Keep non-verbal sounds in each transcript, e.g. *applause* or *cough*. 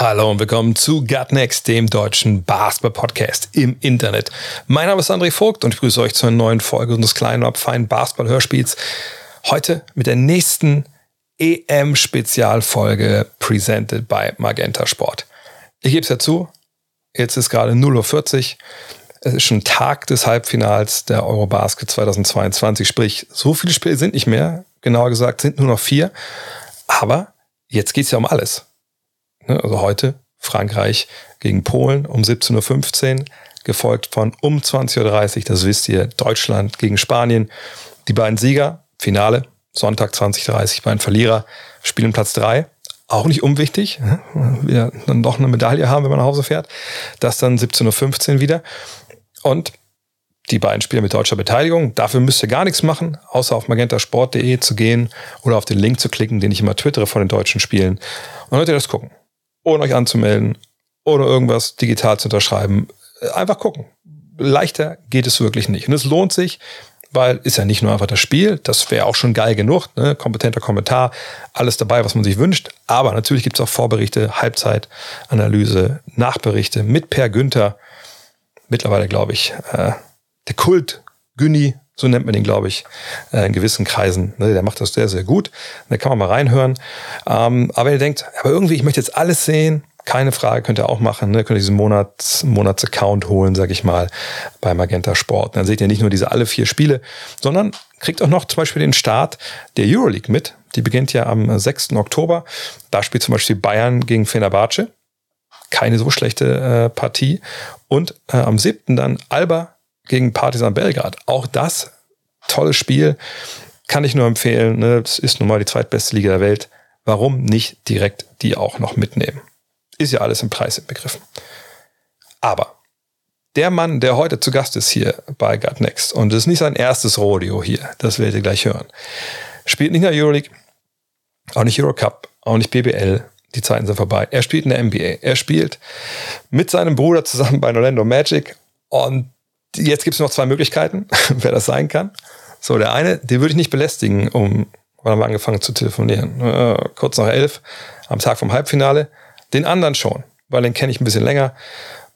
Hallo und willkommen zu Gut Next, dem deutschen Basketball-Podcast im Internet. Mein Name ist André Vogt und ich grüße euch zu einer neuen Folge unseres kleinen, aber feinen Basketball-Hörspiels. Heute mit der nächsten EM-Spezialfolge presented by Magenta Sport. Ich gebe es ja zu, jetzt ist gerade 0.40 Uhr. Es ist schon Tag des Halbfinals der Eurobasket 2022, sprich, so viele Spiele sind nicht mehr, genauer gesagt sind nur noch vier. Aber jetzt geht es ja um alles. Ne, Also heute Frankreich gegen Polen um 17.15 Uhr, gefolgt von um 20.30 Uhr, das wisst ihr, Deutschland gegen Spanien. Die beiden Sieger, Finale, Sonntag 20.30 beiden Verlierer, spielen Platz 3. Auch nicht unwichtig, ne, wir dann doch eine Medaille haben, wenn man nach Hause fährt. Das dann 17.15 Uhr wieder. Und die beiden Spiele mit deutscher Beteiligung. Dafür müsst ihr gar nichts machen, außer auf magentasport.de zu gehen oder auf den Link zu klicken, den ich immer twittere von den deutschen Spielen. Und dann könnt ihr das gucken. Ohne euch anzumelden oder irgendwas digital zu unterschreiben. Einfach gucken. Leichter geht es wirklich nicht. Und es lohnt sich, weil ist ja nicht nur einfach das Spiel, das wäre auch schon geil genug, ne? kompetenter Kommentar, alles dabei, was man sich wünscht. Aber natürlich gibt es auch Vorberichte, Halbzeitanalyse, Nachberichte mit Per Günther. Mittlerweile, glaube ich, äh, der Kult Günni, so nennt man den, glaube ich, äh, in gewissen Kreisen. Ne, der macht das sehr, sehr gut. Da kann man mal reinhören. Ähm, aber ihr denkt, aber irgendwie, ich möchte jetzt alles sehen. Keine Frage, könnt ihr auch machen. Ne? Könnt ihr diesen Monats, Monats-Account holen, sag ich mal, bei Magenta Sport. Dann seht ihr nicht nur diese alle vier Spiele, sondern kriegt auch noch zum Beispiel den Start der Euroleague mit. Die beginnt ja am 6. Oktober. Da spielt zum Beispiel Bayern gegen Fenerbahce. Keine so schlechte äh, Partie. Und äh, am 7. dann Alba gegen Partizan Belgrad. Auch das tolles Spiel. Kann ich nur empfehlen. Ne? Das ist nun mal die zweitbeste Liga der Welt. Warum nicht direkt die auch noch mitnehmen? Ist ja alles im Preis inbegriffen. Aber der Mann, der heute zu Gast ist hier bei Gut Next, und es ist nicht sein erstes Rodeo hier, das werdet ihr gleich hören, spielt nicht in der Euroleague, auch nicht Eurocup, auch nicht BBL, die Zeiten sind vorbei. Er spielt in der NBA. Er spielt mit seinem Bruder zusammen bei Orlando Magic und jetzt gibt es noch zwei Möglichkeiten, *laughs* wer das sein kann. So, der eine, den würde ich nicht belästigen, um, wann haben wir angefangen zu telefonieren? Äh, kurz nach elf, am Tag vom Halbfinale. Den anderen schon, weil den kenne ich ein bisschen länger.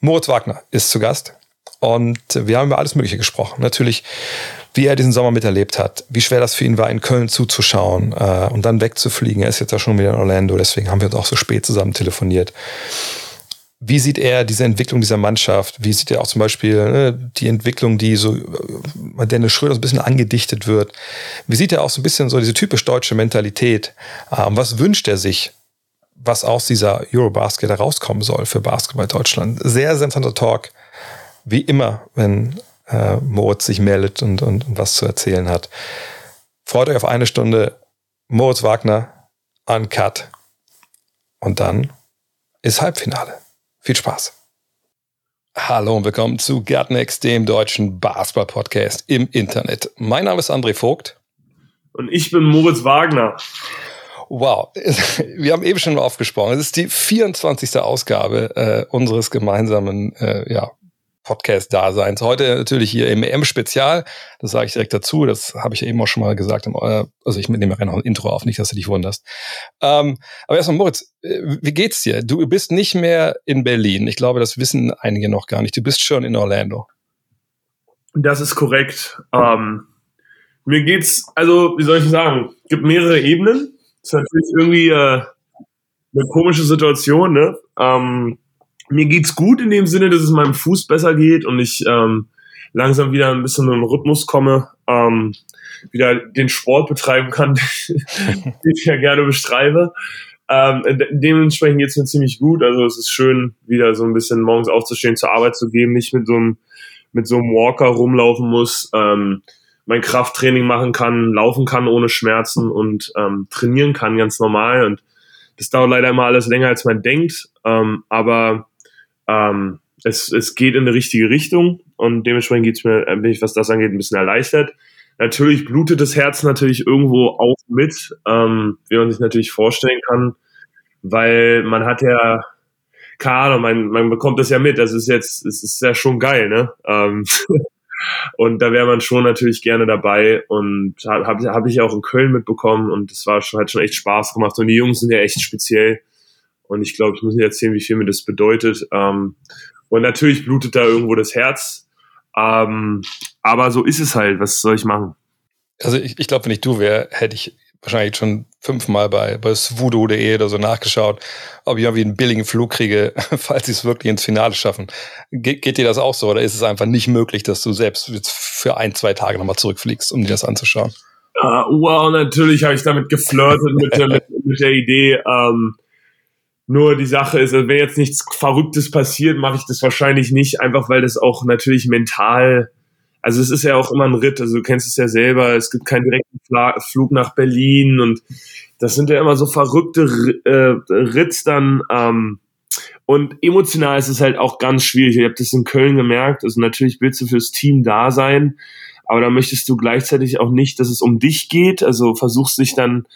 Moritz Wagner ist zu Gast. Und wir haben über alles Mögliche gesprochen. Natürlich, wie er diesen Sommer miterlebt hat, wie schwer das für ihn war, in Köln zuzuschauen äh, und dann wegzufliegen. Er ist jetzt ja schon wieder in Orlando, deswegen haben wir uns auch so spät zusammen telefoniert. Wie sieht er diese Entwicklung dieser Mannschaft? Wie sieht er auch zum Beispiel ne, die Entwicklung, die so äh, Dennis Schröder so ein bisschen angedichtet wird? Wie sieht er auch so ein bisschen so diese typisch deutsche Mentalität? Ähm, was wünscht er sich, was aus dieser Eurobasket herauskommen soll für Basketball Deutschland? Sehr, sehr interessanter Talk. Wie immer, wenn äh, Moritz sich meldet und, und, und was zu erzählen hat. Freut euch auf eine Stunde Moritz Wagner, Uncut. Und dann ist Halbfinale. Viel Spaß. Hallo und willkommen zu Gutnext, dem deutschen Basketball-Podcast im Internet. Mein Name ist André Vogt. Und ich bin Moritz Wagner. Wow, *laughs* wir haben eben schon mal aufgesprochen. Es ist die 24. Ausgabe äh, unseres gemeinsamen äh, ja, Podcast-Daseins. Heute natürlich hier im EM-Spezial. Das sage ich direkt dazu. Das habe ich eben auch schon mal gesagt. Äh, also ich nehme ja noch ein Intro auf, nicht, dass du dich wunderst. Ähm, aber erstmal, Moritz, äh, wie geht's dir? Du bist nicht mehr in Berlin. Ich glaube, das wissen einige noch gar nicht. Du bist schon in Orlando. Das ist korrekt. Ähm, mir geht's, also, wie soll ich sagen, gibt mehrere Ebenen. Das ist natürlich irgendwie äh, eine komische Situation, ne? Ähm, mir geht's gut in dem Sinne, dass es meinem Fuß besser geht und ich ähm, langsam wieder ein bisschen in den Rhythmus komme, ähm, wieder den Sport betreiben kann, *laughs* den ich ja gerne bestreibe. Ähm, de dementsprechend geht's mir ziemlich gut. Also es ist schön, wieder so ein bisschen morgens aufzustehen, zur Arbeit zu gehen, nicht mit so einem, mit so einem Walker rumlaufen muss, ähm, mein Krafttraining machen kann, laufen kann ohne Schmerzen und ähm, trainieren kann ganz normal. Und das dauert leider immer alles länger, als man denkt. Ähm, aber ähm, es, es geht in eine richtige Richtung und dementsprechend geht's mir, äh, bin ich, was das angeht, ein bisschen erleichtert. Natürlich blutet das Herz natürlich irgendwo auch mit, ähm, wie man sich natürlich vorstellen kann, weil man hat ja, keine Ahnung, man, man bekommt das ja mit, das ist jetzt, es ist ja schon geil, ne? Ähm, *laughs* und da wäre man schon natürlich gerne dabei und habe hab, hab ich auch in Köln mitbekommen und das war schon, hat schon echt Spaß gemacht und die Jungs sind ja echt speziell und ich glaube, ich muss nicht erzählen, wie viel mir das bedeutet. Ähm, und natürlich blutet da irgendwo das Herz. Ähm, aber so ist es halt. Was soll ich machen? Also ich, ich glaube, wenn ich du wäre, hätte ich wahrscheinlich schon fünfmal bei, bei swoodoo.de oder so nachgeschaut, ob ich irgendwie einen billigen Flug kriege, *laughs* falls sie es wirklich ins Finale schaffen. Ge geht dir das auch so oder ist es einfach nicht möglich, dass du selbst jetzt für ein, zwei Tage nochmal zurückfliegst, um dir das anzuschauen? Uh, wow, natürlich habe ich damit geflirtet mit, der, mit, mit der Idee. Ähm, nur die Sache ist, wenn jetzt nichts Verrücktes passiert, mache ich das wahrscheinlich nicht, einfach weil das auch natürlich mental, also es ist ja auch immer ein Ritt, also du kennst es ja selber, es gibt keinen direkten Flug nach Berlin und das sind ja immer so verrückte äh, dann. Ähm, und emotional ist es halt auch ganz schwierig. Ich habe das in Köln gemerkt. Also natürlich willst du fürs Team da sein, aber da möchtest du gleichzeitig auch nicht, dass es um dich geht. Also versuchst dich dann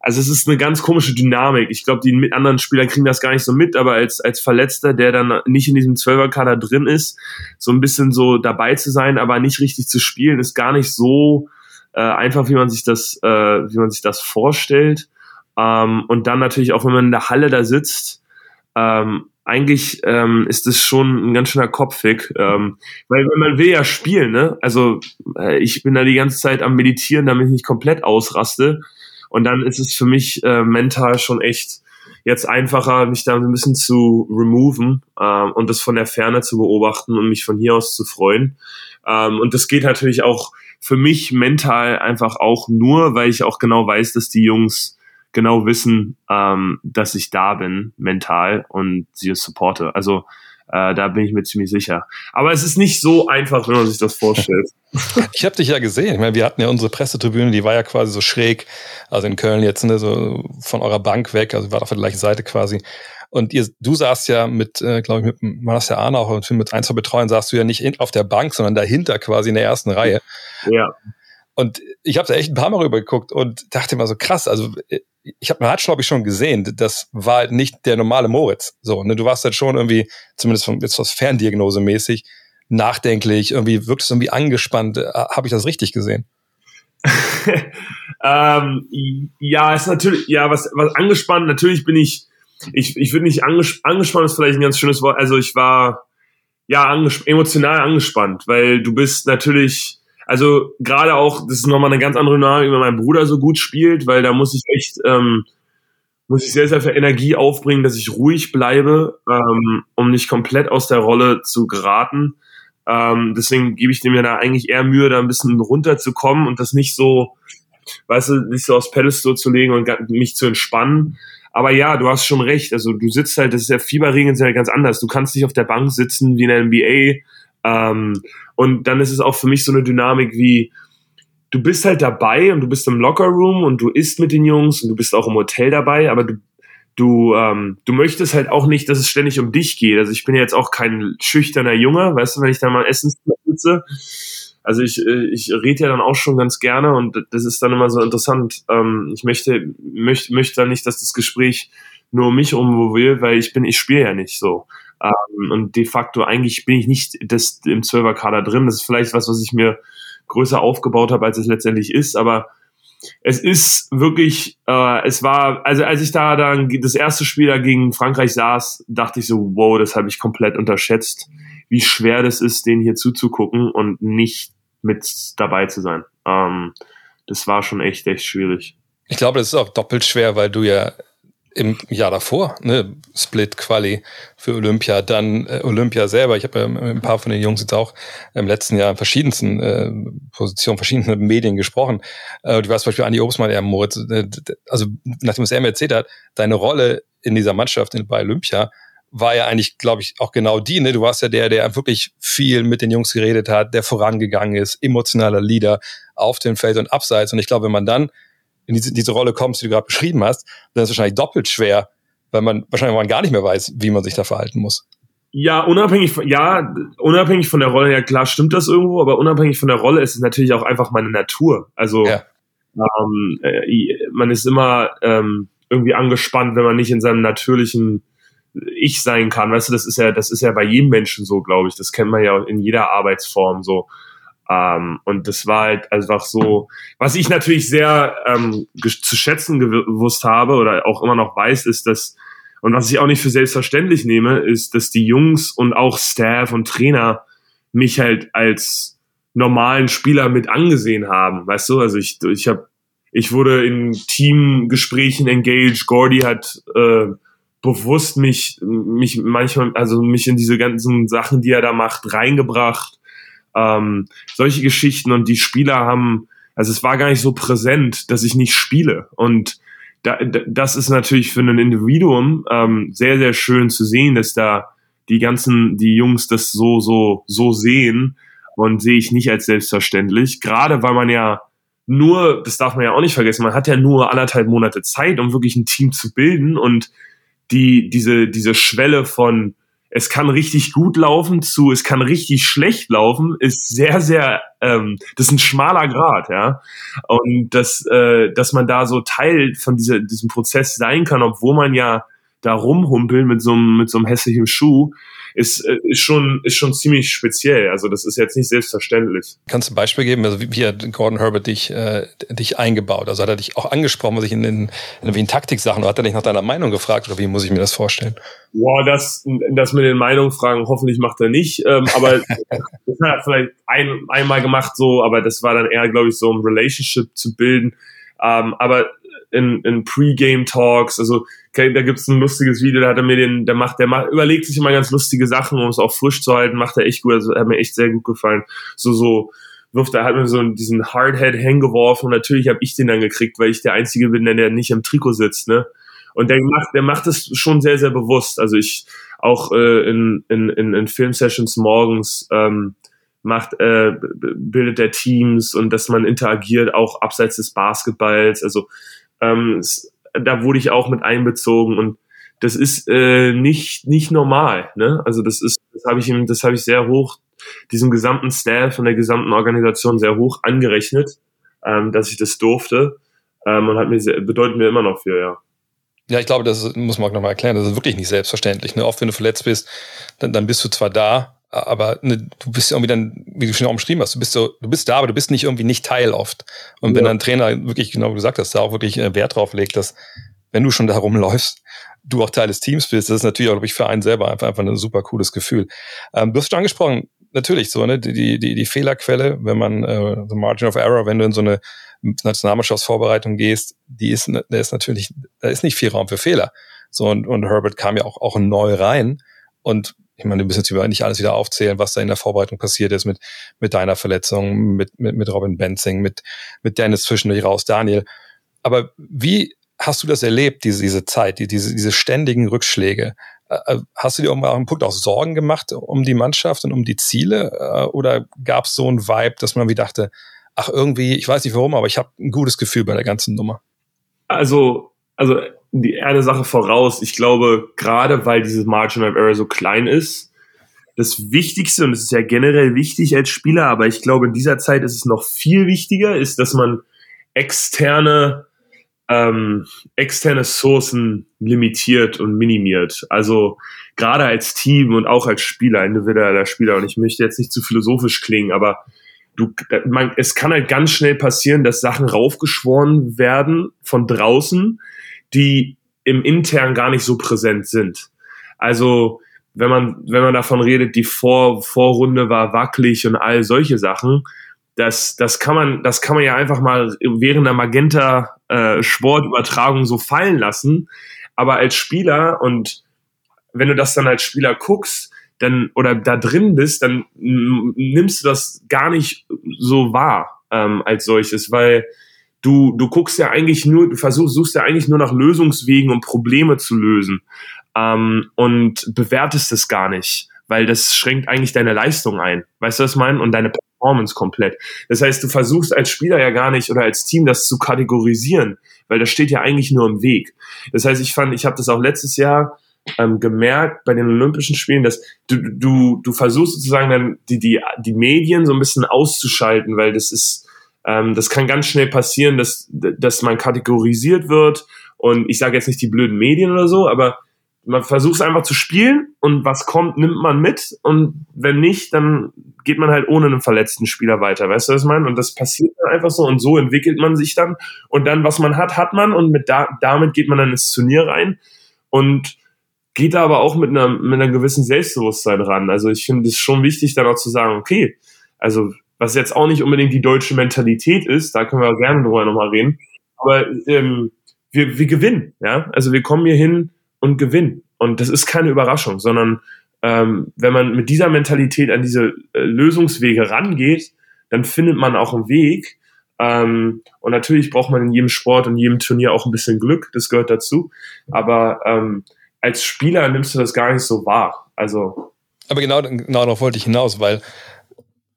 also es ist eine ganz komische Dynamik. Ich glaube, die anderen Spieler kriegen das gar nicht so mit, aber als, als Verletzter, der dann nicht in diesem Zwölferkader drin ist, so ein bisschen so dabei zu sein, aber nicht richtig zu spielen, ist gar nicht so äh, einfach, wie man sich das, äh, wie man sich das vorstellt. Ähm, und dann natürlich auch, wenn man in der Halle da sitzt, ähm, eigentlich ähm, ist es schon ein ganz schöner Kopfweg, ähm, weil man will ja spielen, ne? Also äh, ich bin da die ganze Zeit am Meditieren, damit ich nicht komplett ausraste. Und dann ist es für mich äh, mental schon echt jetzt einfacher, mich da ein bisschen zu removen äh, und das von der Ferne zu beobachten und mich von hier aus zu freuen. Ähm, und das geht natürlich auch für mich mental einfach auch nur, weil ich auch genau weiß, dass die Jungs genau wissen, ähm, dass ich da bin mental und sie supporte. Also äh, da bin ich mir ziemlich sicher. Aber es ist nicht so einfach, wenn man sich das vorstellt. *laughs* Ich habe dich ja gesehen. Ich meine, wir hatten ja unsere Pressetribüne, die war ja quasi so schräg, also in Köln jetzt, ne, so von eurer Bank weg, also war auf der gleichen Seite quasi. Und ihr, du saßt ja mit, äh, glaube ich, mit Manasser Arne auch und mit ein, zwei Betreuen saßt du ja nicht in, auf der Bank, sondern dahinter quasi in der ersten Reihe. Ja. Und ich habe da echt ein paar Mal rüber geguckt und dachte immer so krass, also ich habe hat glaube ich schon gesehen, das war halt nicht der normale Moritz. So, ne, du warst halt schon irgendwie zumindest von jetzt was Ferndiagnose mäßig nachdenklich, irgendwie wirkst irgendwie angespannt. Äh, habe ich das richtig gesehen? *laughs* ähm, ja, ist natürlich, ja, was, was angespannt, natürlich bin ich, ich, ich würde nicht anges angespannt ist vielleicht ein ganz schönes Wort. Also ich war ja anges emotional angespannt, weil du bist natürlich, also gerade auch, das ist nochmal eine ganz andere Dynamik, wenn mein Bruder so gut spielt, weil da muss ich echt, ähm, muss ich sehr, sehr viel Energie aufbringen, dass ich ruhig bleibe, ähm, um nicht komplett aus der Rolle zu geraten. Ähm, deswegen gebe ich mir da eigentlich eher Mühe, da ein bisschen runterzukommen und das nicht so, weißt du, nicht so aufs Pedestal zu legen und mich zu entspannen. Aber ja, du hast schon recht. Also du sitzt halt, das ist ja Fieberringen ist ja ganz anders. Du kannst nicht auf der Bank sitzen wie in der NBA. Ähm, und dann ist es auch für mich so eine Dynamik wie, du bist halt dabei und du bist im Lockerroom und du isst mit den Jungs und du bist auch im Hotel dabei, aber du du, ähm, du möchtest halt auch nicht, dass es ständig um dich geht. Also ich bin jetzt auch kein schüchterner Junge, weißt du, wenn ich da mal essen sitze. Also ich, äh, ich rede ja dann auch schon ganz gerne und das ist dann immer so interessant. Ähm, ich möchte, möchte, möchte dann nicht, dass das Gespräch nur mich um will, weil ich bin, ich spiele ja nicht so. Ähm, und de facto eigentlich bin ich nicht das im Serverkader drin. Das ist vielleicht was, was ich mir größer aufgebaut habe, als es letztendlich ist, aber es ist wirklich, äh, es war, also als ich da dann das erste Spiel da gegen Frankreich saß, dachte ich so, wow, das habe ich komplett unterschätzt, wie schwer das ist, denen hier zuzugucken und nicht mit dabei zu sein. Ähm, das war schon echt, echt schwierig. Ich glaube, das ist auch doppelt schwer, weil du ja im Jahr davor, ne, Split Quali für Olympia, dann äh, Olympia selber. Ich habe mit ein paar von den Jungs jetzt auch im letzten Jahr in verschiedensten äh, Positionen, verschiedenen Medien gesprochen. Äh, du warst zum Beispiel Andi Obstmann, ja, Moritz, äh, also nachdem es er mir erzählt hat, deine Rolle in dieser Mannschaft bei Olympia war ja eigentlich, glaube ich, auch genau die. Ne? Du warst ja der, der wirklich viel mit den Jungs geredet hat, der vorangegangen ist, emotionaler Leader auf dem Feld und abseits. Und ich glaube, wenn man dann in diese, diese Rolle kommst, die du gerade beschrieben hast, dann ist es wahrscheinlich doppelt schwer, weil man wahrscheinlich man gar nicht mehr weiß, wie man sich da verhalten muss. Ja, unabhängig von, ja, unabhängig von der Rolle, ja klar stimmt das irgendwo, aber unabhängig von der Rolle ist es natürlich auch einfach meine Natur. Also Ja. ähm, äh, man ist immer ähm, irgendwie angespannt, wenn man nicht in seinem natürlichen Ich sein kann. Weißt du, das ist ja, das ist ja bei jedem Menschen so, glaube ich. Das kennt man ja in jeder Arbeitsform so. Ähm, und das war halt einfach so, was ich natürlich sehr ähm, zu schätzen gewusst habe oder auch immer noch weiß, ist, dass und was ich auch nicht für selbstverständlich nehme, ist, dass die Jungs und auch Staff und Trainer mich halt als normalen Spieler mit angesehen haben. Weißt du, also ich, ich habe, ich wurde in Teamgesprächen engaged. Gordy hat äh, bewusst mich, mich manchmal, also mich in diese ganzen Sachen, die er da macht, reingebracht. Ähm, solche Geschichten und die Spieler haben, also es war gar nicht so präsent, dass ich nicht spiele und da, da, das ist natürlich für ein Individuum ähm, sehr, sehr schön zu sehen, dass da die ganzen, die Jungs das so, so, so sehen und sehe ich nicht als selbstverständlich. Gerade weil man ja nur, das darf man ja auch nicht vergessen, man hat ja nur anderthalb Monate Zeit, um wirklich ein Team zu bilden und die, diese, diese Schwelle von es kann richtig gut laufen zu es kann richtig schlecht laufen, ist sehr, sehr, ähm, das ist ein schmaler Grad, ja. Und dass, äh, dass man da so Teil von dieser, diesem Prozess sein kann, obwohl man ja da rumhumpelt mit so einem, mit so einem hässlichen Schuh, ist, äh, ist schon, ist schon ziemlich speziell. Also das ist jetzt nicht selbstverständlich. Kannst du ein Beispiel geben? Also wie, wie hat Gordon Herbert dich, äh, dich eingebaut? Also hat er dich auch angesprochen, was ich in den in, in Taktiksachen, oder hat er dich nach deiner Meinung gefragt oder wie muss ich mir das vorstellen? Boah, das, das mit den Meinungen fragen, hoffentlich macht er nicht. Ähm, aber *laughs* das hat er vielleicht ein, einmal gemacht so, aber das war dann eher, glaube ich, so um Relationship zu bilden. Ähm, aber in, in Pre-Game-Talks, also okay, da gibt's ein lustiges Video, da hat er mir den, der macht, der macht, überlegt sich immer ganz lustige Sachen, um es auch frisch zu halten, macht er echt gut, also hat mir echt sehr gut gefallen. So, so, wirft er, hat mir so diesen Hardhead hingeworfen und natürlich habe ich den dann gekriegt, weil ich der Einzige bin, der, der nicht im Trikot sitzt, ne? Und der macht, der macht es schon sehr, sehr bewusst. Also ich auch äh, in, in, in, in Filmsessions morgens ähm, macht, äh, bildet der Teams und dass man interagiert, auch abseits des Basketballs. Also ähm, es, da wurde ich auch mit einbezogen und das ist äh, nicht nicht normal. Ne? Also das ist, das habe ich ihm, das habe ich sehr hoch diesem gesamten Staff und der gesamten Organisation sehr hoch angerechnet, ähm, dass ich das durfte ähm, und hat mir sehr, bedeutet mir immer noch viel, ja. Ja, ich glaube, das muss man auch nochmal erklären. Das ist wirklich nicht selbstverständlich. Ne? Oft, wenn du verletzt bist, dann, dann bist du zwar da, aber ne, du bist ja irgendwie dann, wie du schon auch beschrieben hast, du bist so, du bist da, aber du bist nicht irgendwie nicht Teil oft. Und wenn Ja. dein Trainer wirklich, genau wie du gesagt hast, da auch wirklich äh, Wert drauf legt, dass wenn du schon da rumläufst, du auch Teil des Teams bist, das ist natürlich auch, glaube ich, für einen selber einfach, einfach ein super cooles Gefühl. Ähm, du hast schon angesprochen, natürlich so, ne, die, die, die Fehlerquelle, wenn man, äh, the margin of error, wenn du in so eine Nationalmannschaftsvorbereitung gehst, die ist, da ist natürlich, da ist nicht viel Raum für Fehler. So, und, und Herbert kam ja auch, auch neu rein. Und ich meine, du müssen jetzt nicht alles wieder aufzählen, was da in der Vorbereitung passiert ist mit, mit deiner Verletzung, mit, mit, mit Robin Benzing, mit, mit Dennis zwischendurch raus, Daniel. Aber wie hast du das erlebt, diese, diese Zeit, die, diese, diese ständigen Rückschläge? Äh, Hast du dir um einen Punkt auch Sorgen gemacht um die Mannschaft und um die Ziele? Äh, Oder gab es so ein Vibe, dass man wie dachte, ach irgendwie, ich weiß nicht warum, aber ich habe ein gutes Gefühl bei der ganzen Nummer. Also, also die eine Sache voraus, ich glaube, gerade weil dieses Margin of Error so klein ist, das Wichtigste, und es ist ja generell wichtig als Spieler, aber ich glaube, in dieser Zeit ist es noch viel wichtiger, ist, dass man externe, ähm, externe Sourcen limitiert und minimiert. Also gerade als Team und auch als Spieler, individueller Spieler, und ich möchte jetzt nicht zu philosophisch klingen, aber du, man, es kann halt ganz schnell passieren, dass Sachen raufgeschworen werden von draußen, die im intern gar nicht so präsent sind. Also wenn man wenn man davon redet, die Vor Vorrunde war wackelig und all solche Sachen, das das kann man das kann man ja einfach mal während der Magenta äh, so fallen lassen. Aber als Spieler und wenn du das dann als Spieler guckst, dann oder da drin bist, dann mm, nimmst du das gar nicht so wahr ähm, als solches, weil du du guckst ja eigentlich nur, du versuchst suchst ja eigentlich nur nach Lösungswegen, um Probleme zu lösen ähm, und bewertest es gar nicht, weil das schränkt eigentlich deine Leistung ein, weißt du was ich meine und deine Performance komplett. Das heißt, du versuchst als Spieler ja gar nicht oder als Team das zu kategorisieren, weil das steht ja eigentlich nur im Weg. Das heißt, ich fand, ich habe das auch letztes Jahr ähm, gemerkt bei den Olympischen Spielen, dass du, du, du versuchst sozusagen dann die, die, die Medien so ein bisschen auszuschalten, weil das ist, ähm, das kann ganz schnell passieren, dass, dass man kategorisiert wird. Und ich sage jetzt nicht die blöden Medien oder so, aber man versucht es einfach zu spielen und was kommt, nimmt man mit und wenn nicht, dann geht man halt ohne einen verletzten Spieler weiter, weißt du, was ich meine? Und das passiert dann einfach so und so entwickelt man sich dann und dann, was man hat, hat man und mit da, damit geht man dann ins Turnier rein und geht da aber auch mit einer, mit einer gewissen Selbstbewusstsein ran. Also ich finde es schon wichtig, dann auch zu sagen, okay, also was jetzt auch nicht unbedingt die deutsche Mentalität ist, da können wir gerne drüber nochmal reden, aber ähm, wir, wir gewinnen, ja, also wir kommen hier hin, und gewinnen. Und das ist keine Überraschung, sondern ähm, wenn man mit dieser Mentalität an diese äh, Lösungswege rangeht, dann findet man auch einen Weg. Ähm, und natürlich braucht man in jedem Sport und jedem Turnier auch ein bisschen Glück, das gehört dazu. Aber ähm, als Spieler nimmst du das gar nicht so wahr. Also. Aber genau, genau darauf wollte ich hinaus, weil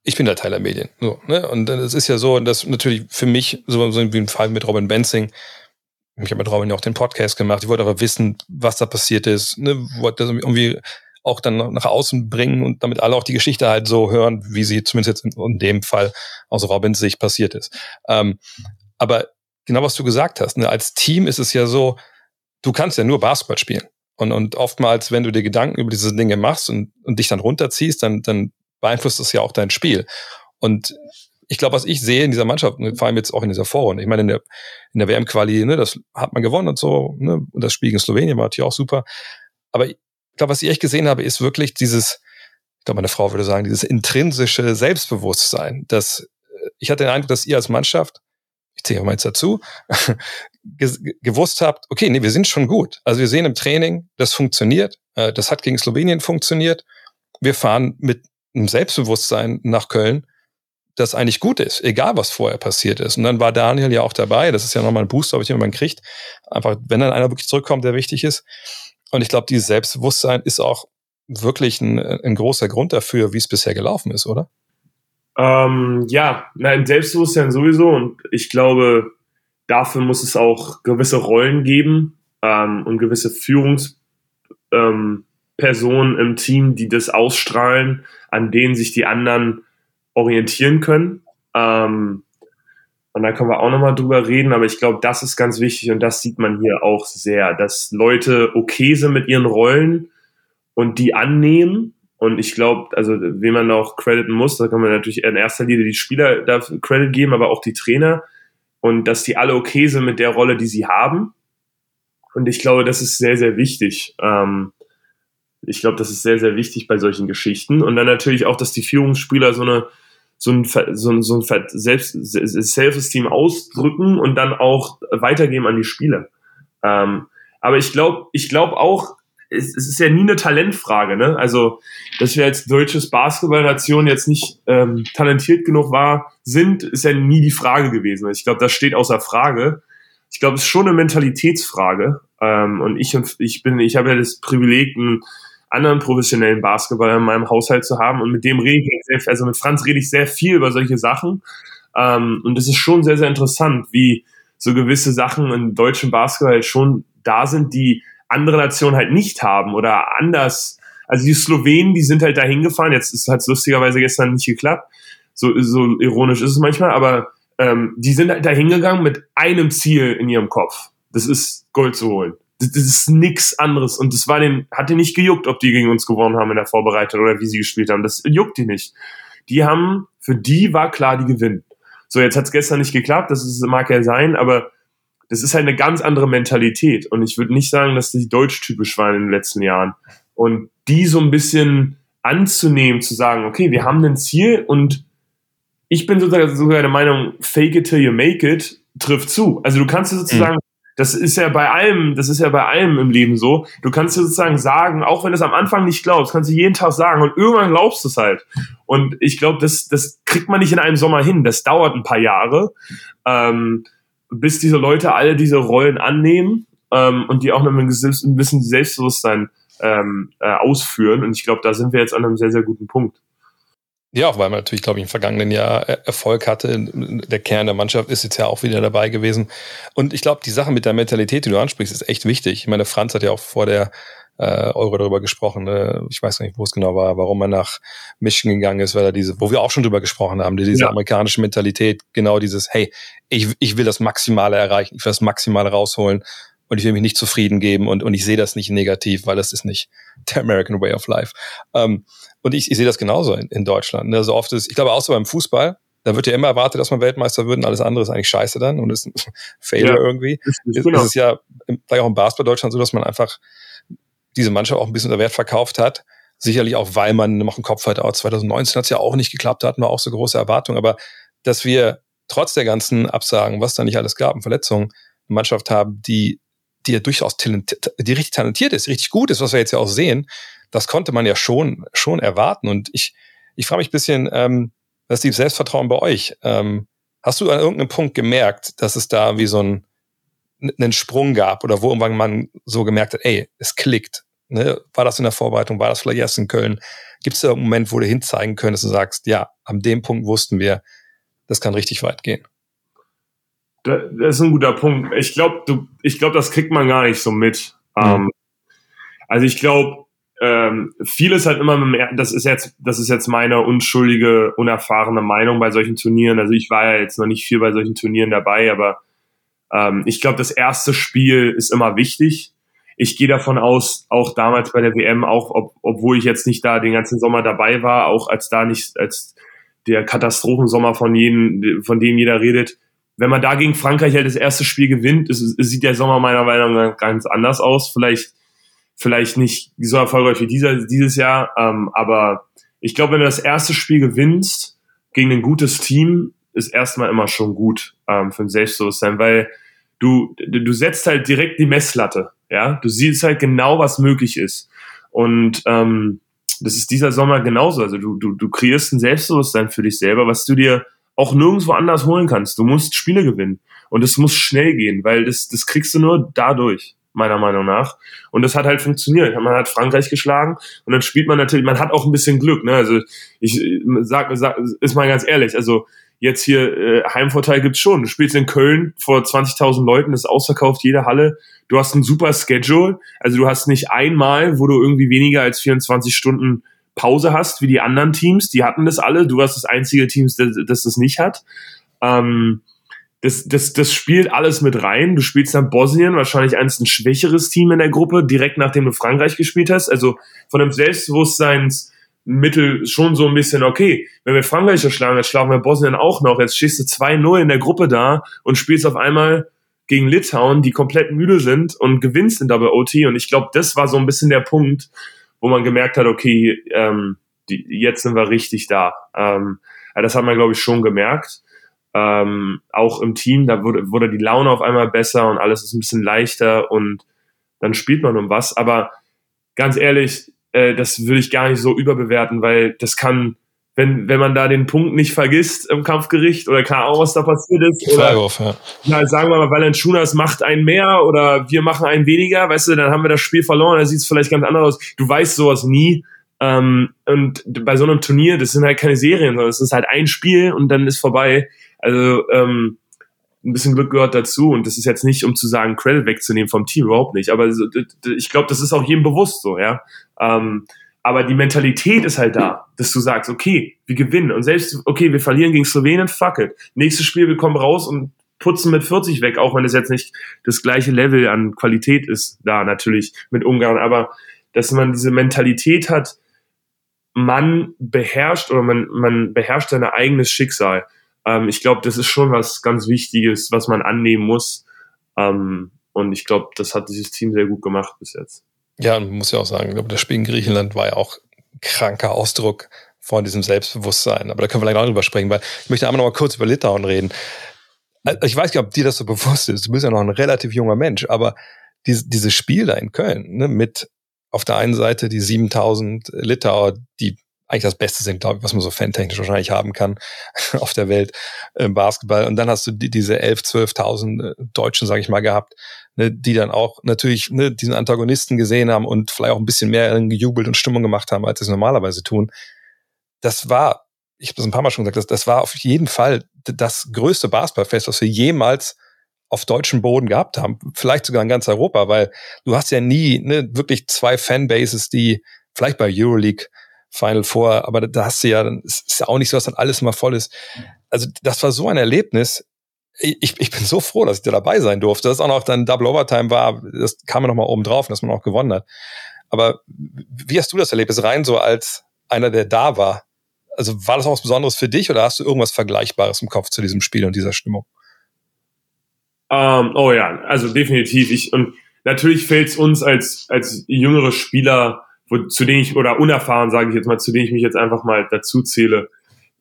ich bin der Teil der Medien. So, ne? Und es ist ja so, dass natürlich für mich, so, so wie im Fall mit Robin Benzing, ich habe mit Robin ja auch den Podcast gemacht. Ich wollte aber wissen, was da passiert ist. Ne? Wollte das irgendwie auch dann nach außen bringen und damit alle auch die Geschichte halt so hören, wie sie zumindest jetzt in, dem Fall aus Robins Sicht passiert ist. Ähm, aber genau was du gesagt hast, ne? als Team ist es ja so, du kannst ja nur Basketball spielen. Und, und oftmals, wenn du dir Gedanken über diese Dinge machst und, und dich dann runterziehst, dann, dann beeinflusst das ja auch dein Spiel. Und ich glaube, was ich sehe in dieser Mannschaft, ne, vor allem jetzt auch in dieser Vorrunde, ich meine, in der, in der WM-Quali, ne, das hat man gewonnen und so, ne, und das Spiel gegen Slowenien war natürlich auch super. Aber ich glaube, was ich echt gesehen habe, ist wirklich dieses, ich glaube, meine Frau würde sagen, dieses intrinsische Selbstbewusstsein, dass äh, ich hatte den Eindruck, dass ihr als Mannschaft, ich zähle mal jetzt dazu, *laughs* gewusst habt, okay, nee, wir sind schon gut. Also wir sehen im Training, das funktioniert, äh, das hat gegen Slowenien funktioniert. Wir fahren mit einem Selbstbewusstsein nach Köln das eigentlich gut ist, egal was vorher passiert ist. Und dann war Daniel ja auch dabei. Das ist ja nochmal ein Booster, ob ich man kriegt. Einfach, wenn dann einer wirklich zurückkommt, der wichtig ist. Und ich glaube, dieses Selbstbewusstsein ist auch wirklich ein, ein großer Grund dafür, wie es bisher gelaufen ist, oder? Ähm, ja, ein Selbstbewusstsein sowieso. Und ich glaube, dafür muss es auch gewisse Rollen geben ähm, und gewisse Führungspersonen ähm, im Team, die das ausstrahlen, an denen sich die anderen orientieren können. Ähm, und da können wir auch nochmal drüber reden, aber ich glaube, das ist ganz wichtig und das sieht man hier auch sehr, dass Leute okay sind mit ihren Rollen und die annehmen. Und ich glaube, also wem man auch crediten muss, da kann man natürlich in erster Linie die Spieler dafür Credit geben, aber auch die Trainer. Und dass die alle okay sind mit der Rolle, die sie haben. Und ich glaube, das ist sehr, sehr wichtig. Ähm, ich glaube, das ist sehr, sehr wichtig bei solchen Geschichten. Und dann natürlich auch, dass die Führungsspieler so eine so ein, so ein, so ein Selbst, Self-Esteem ausdrücken und dann auch weitergeben an die Spieler. Ähm, aber ich glaube, ich glaube auch, es, es, ist ja nie eine Talentfrage, ne? Also, dass wir als deutsches Basketballnation jetzt nicht ähm, talentiert genug war, sind, ist ja nie die Frage gewesen. Ich glaube, das steht außer Frage. Ich glaube, es ist schon eine Mentalitätsfrage. Ähm, und ich, ich bin, ich habe ja das Privileg, ein anderen professionellen Basketballer in meinem Haushalt zu haben. Und mit dem rede ich sehr, also mit Franz rede ich sehr viel über solche Sachen. Ähm, und es ist schon sehr, sehr interessant, wie so gewisse Sachen im deutschen Basketball halt schon da sind, die andere Nationen halt nicht haben oder anders. Also die Slowenen, die sind halt da hingefahren. Jetzt hat es lustigerweise gestern nicht geklappt. So, so ironisch ist es manchmal, aber ähm, die sind halt da hingegangen mit einem Ziel in ihrem Kopf. Das ist Gold zu holen das ist nix anderes. Und das war den, hat den nicht gejuckt, ob die gegen uns gewonnen haben in der Vorbereitung oder wie sie gespielt haben. Das juckt die nicht. Die haben, für die war klar, die gewinnen. So, jetzt hat es gestern nicht geklappt, das ist, mag ja sein, aber das ist halt eine ganz andere Mentalität. Und ich würde nicht sagen, dass die deutsch-typisch waren in den letzten Jahren. Und die so ein bisschen anzunehmen, zu sagen, okay, wir haben ein Ziel und ich bin sogar, sogar der Meinung, fake it till you make it trifft zu. Also du kannst sozusagen mhm. Das ist ja bei allem, das ist ja bei allem im Leben so. Du kannst dir sozusagen sagen, auch wenn du es am Anfang nicht glaubst, kannst du jeden Tag sagen und irgendwann glaubst du es halt. Und ich glaube, das, das kriegt man nicht in einem Sommer hin. Das dauert ein paar Jahre, ähm, bis diese Leute alle diese Rollen annehmen ähm, und die auch noch ein bisschen Selbstbewusstsein ähm, äh, ausführen. Und ich glaube, da sind wir jetzt an einem sehr, sehr guten Punkt. Ja, auch weil man natürlich, glaube ich, im vergangenen Jahr äh, Erfolg hatte. Der Kern der Mannschaft ist jetzt ja auch wieder dabei gewesen. Und ich glaube, die Sache mit der Mentalität, die du ansprichst, ist echt wichtig. Ich meine, Franz hat ja auch vor der äh, Euro darüber gesprochen. Äh, ich weiß nicht, wo es genau war, warum er nach Michigan gegangen ist, weil er diese, wo wir auch schon drüber gesprochen haben, diese Ja. amerikanische Mentalität, genau dieses, hey, ich, ich will das Maximale erreichen, ich will das Maximale rausholen und ich will mich nicht zufrieden geben und, und ich sehe das nicht negativ, weil das ist nicht *laughs* der American Way of Life. Ähm, und ich, ich sehe das genauso in, in Deutschland. Ne? So oft ist, ich glaube so beim Fußball, da wird ja immer erwartet, dass man Weltmeister wird und alles andere ist eigentlich scheiße dann und ist ein *laughs* Failure Ja. irgendwie. Richtig, Ist, genau. ist es ja vielleicht auch im Basketball Deutschland so, dass man einfach diese Mannschaft auch ein bisschen unter Wert verkauft hat. Sicherlich auch, weil man noch einen Kopf hat, auch 2019 hat es ja auch nicht geklappt, da hatten wir auch so große Erwartungen. Aber dass wir trotz der ganzen Absagen, was da nicht alles gab und Verletzungen, eine Mannschaft haben, die, die ja durchaus die richtig talentiert ist, richtig gut ist, was wir jetzt ja auch sehen, das konnte man ja schon, schon erwarten. Und ich, ich frage mich ein bisschen, ähm, was ist die Selbstvertrauen bei euch? Ähm, hast du an irgendeinem Punkt gemerkt, dass es da wie so ein, einen Sprung gab oder wo irgendwann man so gemerkt hat, ey, es klickt. Ne? War das in der Vorbereitung, war das vielleicht erst in Köln? Gibt es da einen Moment, wo du hinzeigen könntest und sagst, ja, an dem Punkt wussten wir, das kann richtig weit gehen. Da- Das ist ein guter Punkt. Ich glaube, du, ich glaube, das kriegt man gar nicht so mit. Mhm. Also ich glaube, ähm, vieles halt immer mit dem, das ist jetzt, das ist jetzt meine unschuldige, unerfahrene Meinung bei solchen Turnieren. Also ich war ja jetzt noch nicht viel bei solchen Turnieren dabei, aber ähm, ich glaube, das erste Spiel ist immer wichtig. Ich gehe davon aus, auch damals bei der WM, auch ob, obwohl ich jetzt nicht da den ganzen Sommer dabei war, auch als da nicht, als der Katastrophensommer von jedem, von dem jeder redet, wenn man da gegen Frankreich halt das erste Spiel gewinnt, ist, sieht der Sommer meiner Meinung nach ganz anders aus. Vielleicht, vielleicht nicht so erfolgreich wie dieser, dieses Jahr, ähm, aber ich glaube, wenn du das erste Spiel gewinnst gegen ein gutes Team, ist erstmal immer schon gut ähm, für ein Selbstbewusstsein, weil du, du du setzt halt direkt die Messlatte, ja, du siehst halt genau, was möglich ist. Und ähm, das ist dieser Sommer genauso, also du, du, du kreierst ein Selbstbewusstsein für dich selber, was du dir auch nirgendwo anders holen kannst. Du musst Spiele gewinnen. Und es muss schnell gehen, weil das, das kriegst du nur dadurch, meiner Meinung nach. Und das hat halt funktioniert. Man hat Frankreich geschlagen und dann spielt man natürlich, man hat auch ein bisschen Glück. Ne? Also ich sag, sag ist mal ganz ehrlich, also jetzt hier äh, Heimvorteil gibt's schon. Du spielst in Köln vor 20.000 Leuten, das ist ausverkauft, jede Halle. Du hast ein super Schedule. Also du hast nicht einmal, wo du irgendwie weniger als 24 Stunden Pause hast, wie die anderen Teams. Die hatten das alle. Du warst das einzige Team, das, das das nicht hat. Ähm, das, das, das spielt alles mit rein. Du spielst dann Bosnien, wahrscheinlich eins ein schwächeres Team in der Gruppe, direkt nachdem du Frankreich gespielt hast. Also von dem Selbstbewusstseinsmittel schon so ein bisschen, okay, wenn wir Frankreich erschlagen, jetzt schlagen wir Bosnien auch noch. Jetzt stehst du 2-0 in der Gruppe da und spielst auf einmal gegen Litauen, die komplett müde sind und gewinnst in Double OT. Und ich glaube, das war so ein bisschen der Punkt, wo man gemerkt hat, okay, ähm, die, jetzt sind wir richtig da. Ähm, das hat man, glaube ich, schon gemerkt. Ähm, auch im Team, da wurde, wurde die Laune auf einmal besser und alles ist ein bisschen leichter und dann spielt man um was. Aber ganz ehrlich, äh, das würde ich gar nicht so überbewerten, weil das kann, wenn, wenn man da den Punkt nicht vergisst im Kampfgericht oder keine Ahnung, was da passiert ist, oder Freiwurf, ja. ja, sagen wir mal, Valenciunas macht einen mehr oder wir machen einen weniger, weißt du, dann haben wir das Spiel verloren, dann sieht es vielleicht ganz anders aus. Du weißt sowas nie. Ähm, und bei so einem Turnier, das sind halt keine Serien, sondern es ist halt ein Spiel und dann ist vorbei. Also ähm, ein bisschen Glück gehört dazu und das ist jetzt nicht, um zu sagen, Credit wegzunehmen vom Team, überhaupt nicht. Aber ich glaube, das ist auch jedem bewusst so, ja. Ähm, aber die Mentalität ist halt da, dass du sagst, okay, wir gewinnen und selbst, okay, wir verlieren gegen Slowenien, fuck it. Nächstes Spiel, wir kommen raus und putzen mit 40 weg, auch wenn es jetzt nicht das gleiche Level an Qualität ist, da natürlich mit Ungarn, aber dass man diese Mentalität hat, man beherrscht oder man, man beherrscht sein eigenes Schicksal. Ähm, ich glaube, das ist schon was ganz Wichtiges, was man annehmen muss. Ähm, und ich glaube, das hat dieses Team sehr gut gemacht bis jetzt. Ja, und man muss ja auch sagen, ich glaube, das Spiel in Griechenland war ja auch kranker Ausdruck von diesem Selbstbewusstsein. Aber da können wir gleich auch drüber sprechen, weil ich möchte einmal noch mal kurz über Litauen reden. Also Ich weiß nicht, ob dir das so *laughs* bewusst ist. Du bist ja noch ein relativ junger Mensch, aber diese, dieses Spiel da in Köln, ne, mit auf der einen Seite die 7000 Litauer, die eigentlich das Beste sind, glaube ich, was man so fantechnisch wahrscheinlich haben kann *laughs* auf der Welt im Basketball. Und dann hast du die, diese 11.000, 12.000 Deutschen, sage ich mal, gehabt, ne, die dann auch natürlich ne, diesen Antagonisten gesehen haben und vielleicht auch ein bisschen mehr gejubelt und Stimmung gemacht haben, als sie es normalerweise tun. Das war, ich habe das ein paar Mal schon gesagt, das, das war auf jeden Fall das größte Basketballfest, was wir jemals auf deutschem Boden gehabt haben. Vielleicht sogar in ganz Europa, weil du hast ja nie ne, wirklich zwei Fanbases, die vielleicht bei Euroleague Final Four, aber da hast du ja, es ist ja auch nicht so, dass dann alles immer voll ist. Also das war so ein Erlebnis. Ich, ich bin so froh, dass ich da dabei sein durfte. Dass auch noch dann Double Overtime war, das kam ja noch mal oben drauf, dass man auch gewonnen hat. Aber wie hast du das erlebt? Ist rein so als einer, der da war. Also war das auch was Besonderes für dich oder hast du irgendwas Vergleichbares im Kopf zu diesem Spiel und dieser Stimmung? Ähm, oh ja, also definitiv. Ich, und natürlich fällt es uns als, als jüngere Spieler, wo, zu denen ich, oder unerfahren, sage ich jetzt mal, zu denen ich mich jetzt einfach mal dazu zähle,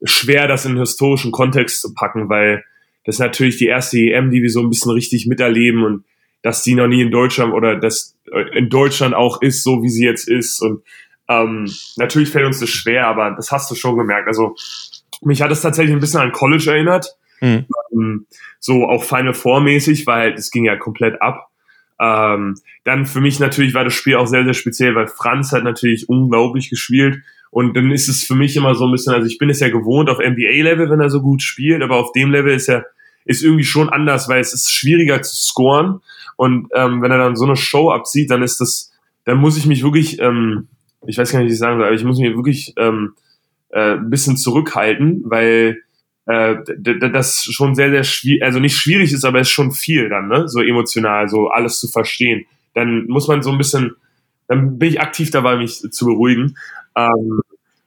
schwer, das in historischen Kontext zu packen, weil das ist natürlich die erste EM, die wir so ein bisschen richtig miterleben und dass die noch nie in Deutschland oder dass äh, in Deutschland auch ist, so wie sie jetzt ist. Und ähm, natürlich fällt uns das schwer, aber das hast du schon gemerkt. Also mich hat es tatsächlich ein bisschen an College erinnert. Mhm. Ähm, so auch Final Four mäßig, weil es ging ja komplett ab. Ähm, dann für mich natürlich war das Spiel auch sehr, sehr speziell, weil Franz hat natürlich unglaublich gespielt. Und dann ist es für mich immer so ein bisschen, also ich bin es ja gewohnt auf NBA-Level, wenn er so gut spielt, aber auf dem Level ist er ist irgendwie schon anders, weil es ist schwieriger zu scoren. Und ähm, wenn er dann so eine Show abzieht, dann ist das, dann muss ich mich wirklich, ähm, ich weiß gar nicht, wie ich sagen soll, aber ich muss mich wirklich ähm, äh, ein bisschen zurückhalten, weil äh, das schon sehr, sehr schwierig, also nicht schwierig ist, aber es ist schon viel dann, ne? So emotional, so alles zu verstehen. Dann muss man so ein bisschen, dann bin ich aktiv dabei, mich zu beruhigen. Ähm,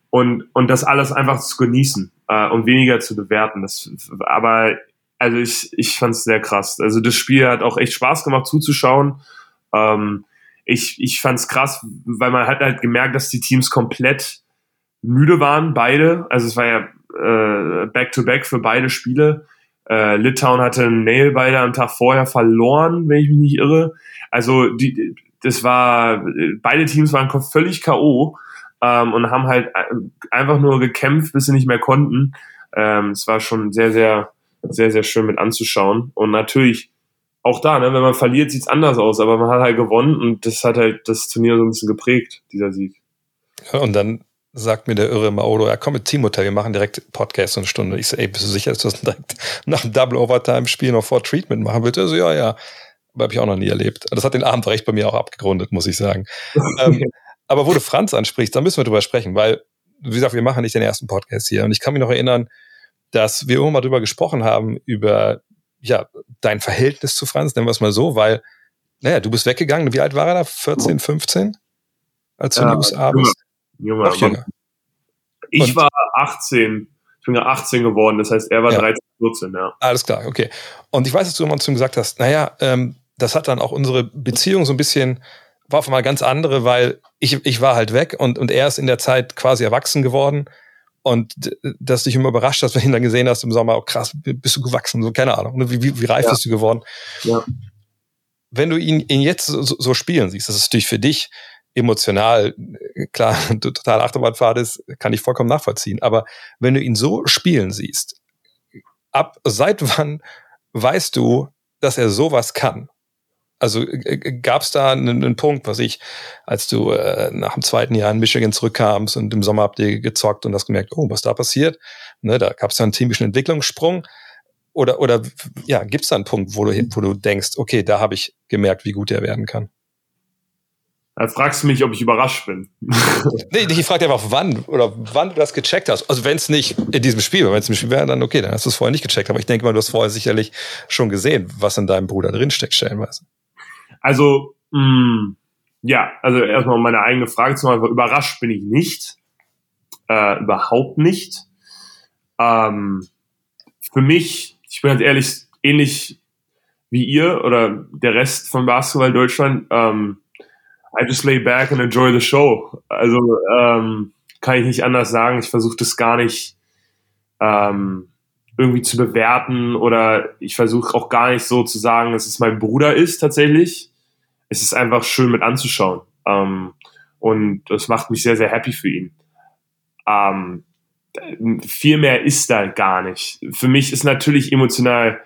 und, und das alles einfach zu genießen äh, und weniger zu bewerten. Das, aber also ich, ich fand es sehr krass. Also das Spiel hat auch echt Spaß gemacht zuzuschauen. Ähm, ich ich fand es krass, weil man hat halt gemerkt, dass die Teams komplett müde waren, beide. Also es war ja äh, Back-to-Back -back für beide Spiele. Äh, Litauen hatte einen Nail beide am Tag vorher verloren, wenn ich mich nicht irre. Also die, das war, beide Teams waren völlig K.O. Ähm, und haben halt einfach nur gekämpft, bis sie nicht mehr konnten. Ähm, es war schon sehr, sehr sehr, sehr schön mit anzuschauen. Und natürlich auch da, ne, wenn man verliert, sieht's anders aus, aber man hat halt gewonnen und das hat halt das Turnier so ein bisschen geprägt, dieser Sieg. Ja, und dann sagt mir der irre Maodo, ja komm mit Teamhotel, wir machen direkt Podcast eine Stunde. Ich so, ey, bist du sicher, dass du das direkt nach dem Double Overtime Spiel noch vor Treatment machen willst? Also ja, ja. Aber habe ich auch noch nie erlebt. Das hat den Abend recht bei mir auch abgerundet, muss ich sagen. *laughs* ähm, aber wo du Franz ansprichst, da müssen wir drüber sprechen, weil, wie gesagt, wir machen nicht den ersten Podcast hier. Und ich kann mich noch erinnern, dass wir immer mal drüber gesprochen haben, über ja, dein Verhältnis zu Franz, nennen wir es mal so, weil, naja, du bist weggegangen. Wie alt war er da? 14, 15? Als du ja, in den USA bist? Junger. Ich Und, war 18. Ich bin ja 18 geworden, das heißt, er war ja. 13, 14, ja. Alles klar, okay. Und ich weiß, dass du immer zu ihm gesagt hast, naja, ähm, das hat dann auch unsere Beziehung so ein bisschen, war auf einmal ganz andere, weil ich, ich war halt weg und, und er ist in der Zeit quasi erwachsen geworden und dass dich immer überrascht hast, *laughs* wenn du ihn dann gesehen hast im Sommer, oh krass, bist du gewachsen, so keine Ahnung, wie, wie, wie reif ja. bist du geworden? Ja. Wenn du ihn, ihn jetzt so, so spielen siehst, das ist natürlich für dich emotional, klar, *laughs* total Achterbahnfahrt ist, kann ich vollkommen nachvollziehen. Aber wenn du ihn so spielen siehst, ab seit wann weißt du, dass er sowas kann? Also äh, äh, gab es da einen, einen, Punkt, was ich, als du äh, nach dem zweiten Jahr in Michigan zurückkamst und im Sommer habt ihr gezockt und hast gemerkt, oh, was da passiert? Ne, da gab es da einen typischen Entwicklungssprung. Oder, oder ja, gibt es da einen Punkt, wo du, wo du denkst, okay, da habe ich gemerkt, wie gut er werden kann? Da fragst du mich, ob ich überrascht bin. *laughs* nee, ich frage einfach, wann oder wann du das gecheckt hast. Also wenn es nicht in diesem Spiel, wenn es im Spiel wäre, dann okay, dann hast du es vorher nicht gecheckt. Aber ich denke mal, du hast vorher sicherlich schon gesehen, was in deinem Bruder drinsteckt, stellenweise. Also, mh, mm, ja, also erstmal meine eigene Frage zu machen. Überrascht bin ich nicht. Äh, überhaupt nicht. Ähm, für mich, ich bin ganz ehrlich, ähnlich wie ihr oder der Rest von Basketball Deutschland, ähm, I just lay back and enjoy the show. Also ähm, kann ich nicht anders sagen. Ich versuche das gar nicht ähm, irgendwie zu bewerten oder ich versuche auch gar nicht so zu sagen, dass es mein Bruder ist tatsächlich es ist einfach schön mit anzuschauen. Ähm, und das macht mich sehr, sehr happy für ihn. Ähm, viel mehr ist da gar nicht. Für mich ist natürlich emotional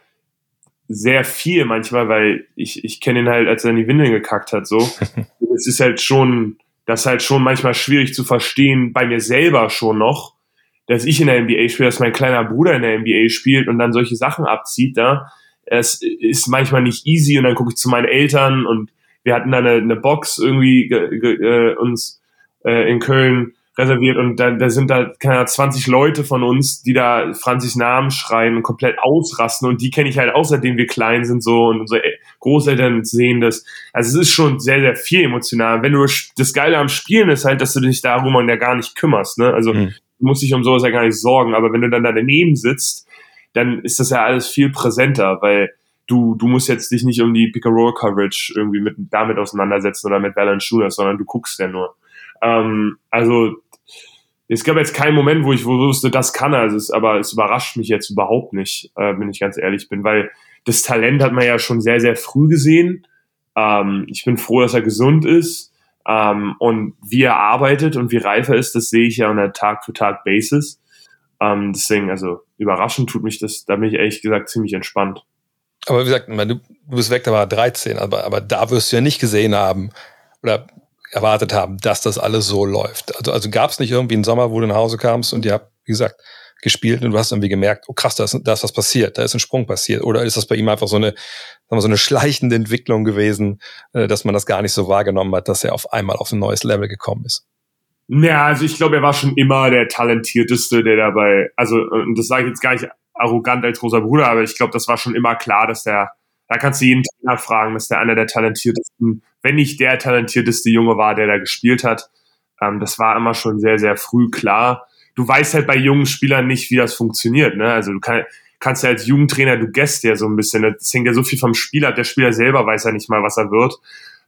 sehr viel manchmal, weil ich, ich kenne ihn halt, als er in die Windeln gekackt hat, so. *laughs* es ist halt schon, das ist halt schon manchmal schwierig zu verstehen, bei mir selber schon noch, dass ich in der NBA spiele, dass mein kleiner Bruder in der NBA spielt und dann solche Sachen abzieht da es ist manchmal nicht easy und dann gucke ich zu meinen Eltern und wir hatten da eine, eine Box irgendwie ge, ge, äh, uns äh, in Köln reserviert und da, da sind da keine Ahnung, 20 Leute von uns, die da Franzis Namen schreien und komplett ausrasten und die kenne ich halt außerdem wir klein sind so und unsere Großeltern sehen das. Also es ist schon sehr, sehr viel emotional. Wenn du das Geile am Spielen ist halt, dass du dich darum ja gar nicht kümmerst, ne? Also mhm. du musst dich um sowas ja gar nicht sorgen, aber wenn du dann da daneben sitzt, dann ist das ja alles viel präsenter, weil du, du musst jetzt dich nicht um die Pick-and-Roll-Coverage irgendwie mit, damit auseinandersetzen oder mit Balance-Shooters, sondern du guckst ja nur. Ähm, also es gab jetzt keinen Moment, wo ich wusste, das kann er. Also aber es überrascht mich jetzt überhaupt nicht, äh, wenn ich ganz ehrlich bin, weil das Talent hat man ja schon sehr, sehr früh gesehen. Ähm, ich bin froh, dass er gesund ist. Ähm, und wie er arbeitet und wie reif er ist, das sehe ich ja on der Tag-für-Tag-Basis. Ähm, deswegen, also überraschend tut mich das, da bin ich ehrlich gesagt ziemlich entspannt. Aber wie gesagt, du bist weg, da war 13, aber, aber da wirst du ja nicht gesehen haben oder erwartet haben, dass das alles so läuft. Also, also gab es nicht irgendwie einen Sommer, wo du nach Hause kamst und ihr habt, wie gesagt, gespielt und du hast irgendwie gemerkt, oh krass, da ist, da ist was passiert, da ist ein Sprung passiert. Oder ist das bei ihm einfach so eine, sagen wir, so eine schleichende Entwicklung gewesen, äh, dass man das gar nicht so wahrgenommen hat, dass er auf einmal auf ein neues Level gekommen ist? Ja, also ich glaube, er war schon immer der talentierteste, der dabei, also und das sage ich jetzt gar nicht arrogant als großer Bruder, aber ich glaube, das war schon immer klar, dass der, da kannst du jeden Trainer fragen, dass der einer der talentiertesten, wenn nicht der talentierteste Junge war, der da gespielt hat. Ähm, das war immer schon sehr, sehr früh klar. Du weißt halt bei jungen Spielern nicht, wie das funktioniert. Ne? Also du kann, kannst ja als Jugendtrainer, du gäst ja so ein bisschen, das hängt ja so viel vom Spieler, der Spieler selber weiß ja nicht mal, was er wird.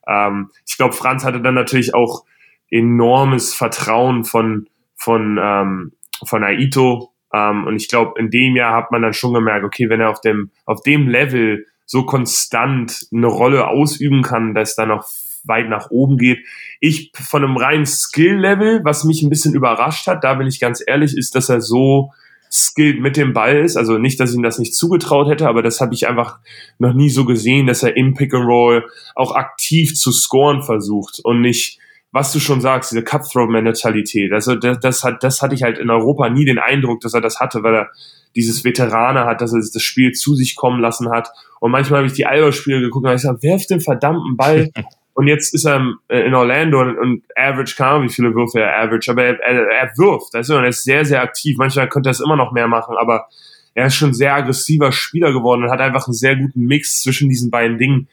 Ähm, ich glaube, Franz hatte dann natürlich auch enormes Vertrauen von, von, ähm, von Aito. Ähm, und ich glaube, in dem Jahr hat man dann schon gemerkt, okay, wenn er auf dem, auf dem Level so konstant eine Rolle ausüben kann, dass da noch weit nach oben geht. Ich von einem reinen Skill-Level, was mich ein bisschen überrascht hat, da bin ich ganz ehrlich, ist, dass er so skilled mit dem Ball ist. Also nicht, dass ich ihm das nicht zugetraut hätte, aber das habe ich einfach noch nie so gesehen, dass er im Pick and Roll auch aktiv zu scoren versucht und nicht was du schon sagst, diese Cutthroat-Mentalität. Also das, das, hat, das hatte ich halt in Europa nie den Eindruck, dass er das hatte, weil er dieses Veterane hat, dass er das Spiel zu sich kommen lassen hat. Und manchmal habe ich die Alba-Spiele geguckt und habe gesagt, werf den verdammten Ball. *laughs* und jetzt ist er in Orlando und, und average, keine wie viele Würfe er average, aber er, er, er wirft. Also er ist sehr, sehr aktiv. Manchmal könnte er es immer noch mehr machen, aber er ist schon sehr aggressiver Spieler geworden und hat einfach einen sehr guten Mix zwischen diesen beiden Dingen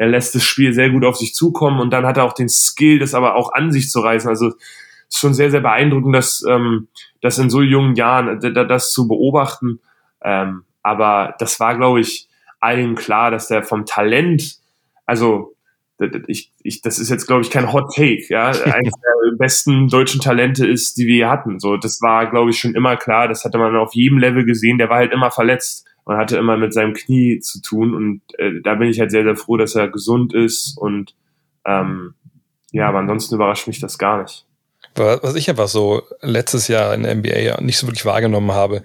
er lässt das Spiel sehr gut auf sich zukommen und dann hat er auch den Skill, das aber auch an sich zu reißen. Also ist schon sehr, sehr beeindruckend, dass ähm, das in so jungen Jahren das zu beobachten. Ähm, aber das war, glaube ich, allen klar, dass der vom Talent, also ich, ich, das ist jetzt, glaube ich, kein Hot Take, ja, *laughs* eines der besten deutschen Talente ist, die wir hatten. So, das war, glaube ich, schon immer klar. Das hatte man auf jedem Level gesehen. Der war halt immer verletzt und hatte immer mit seinem Knie zu tun. Und äh, da bin ich halt sehr, sehr froh, dass er gesund ist. Und ähm, ja, aber ansonsten überrascht mich das gar nicht. Was ich einfach so letztes Jahr in der NBA nicht so wirklich wahrgenommen habe,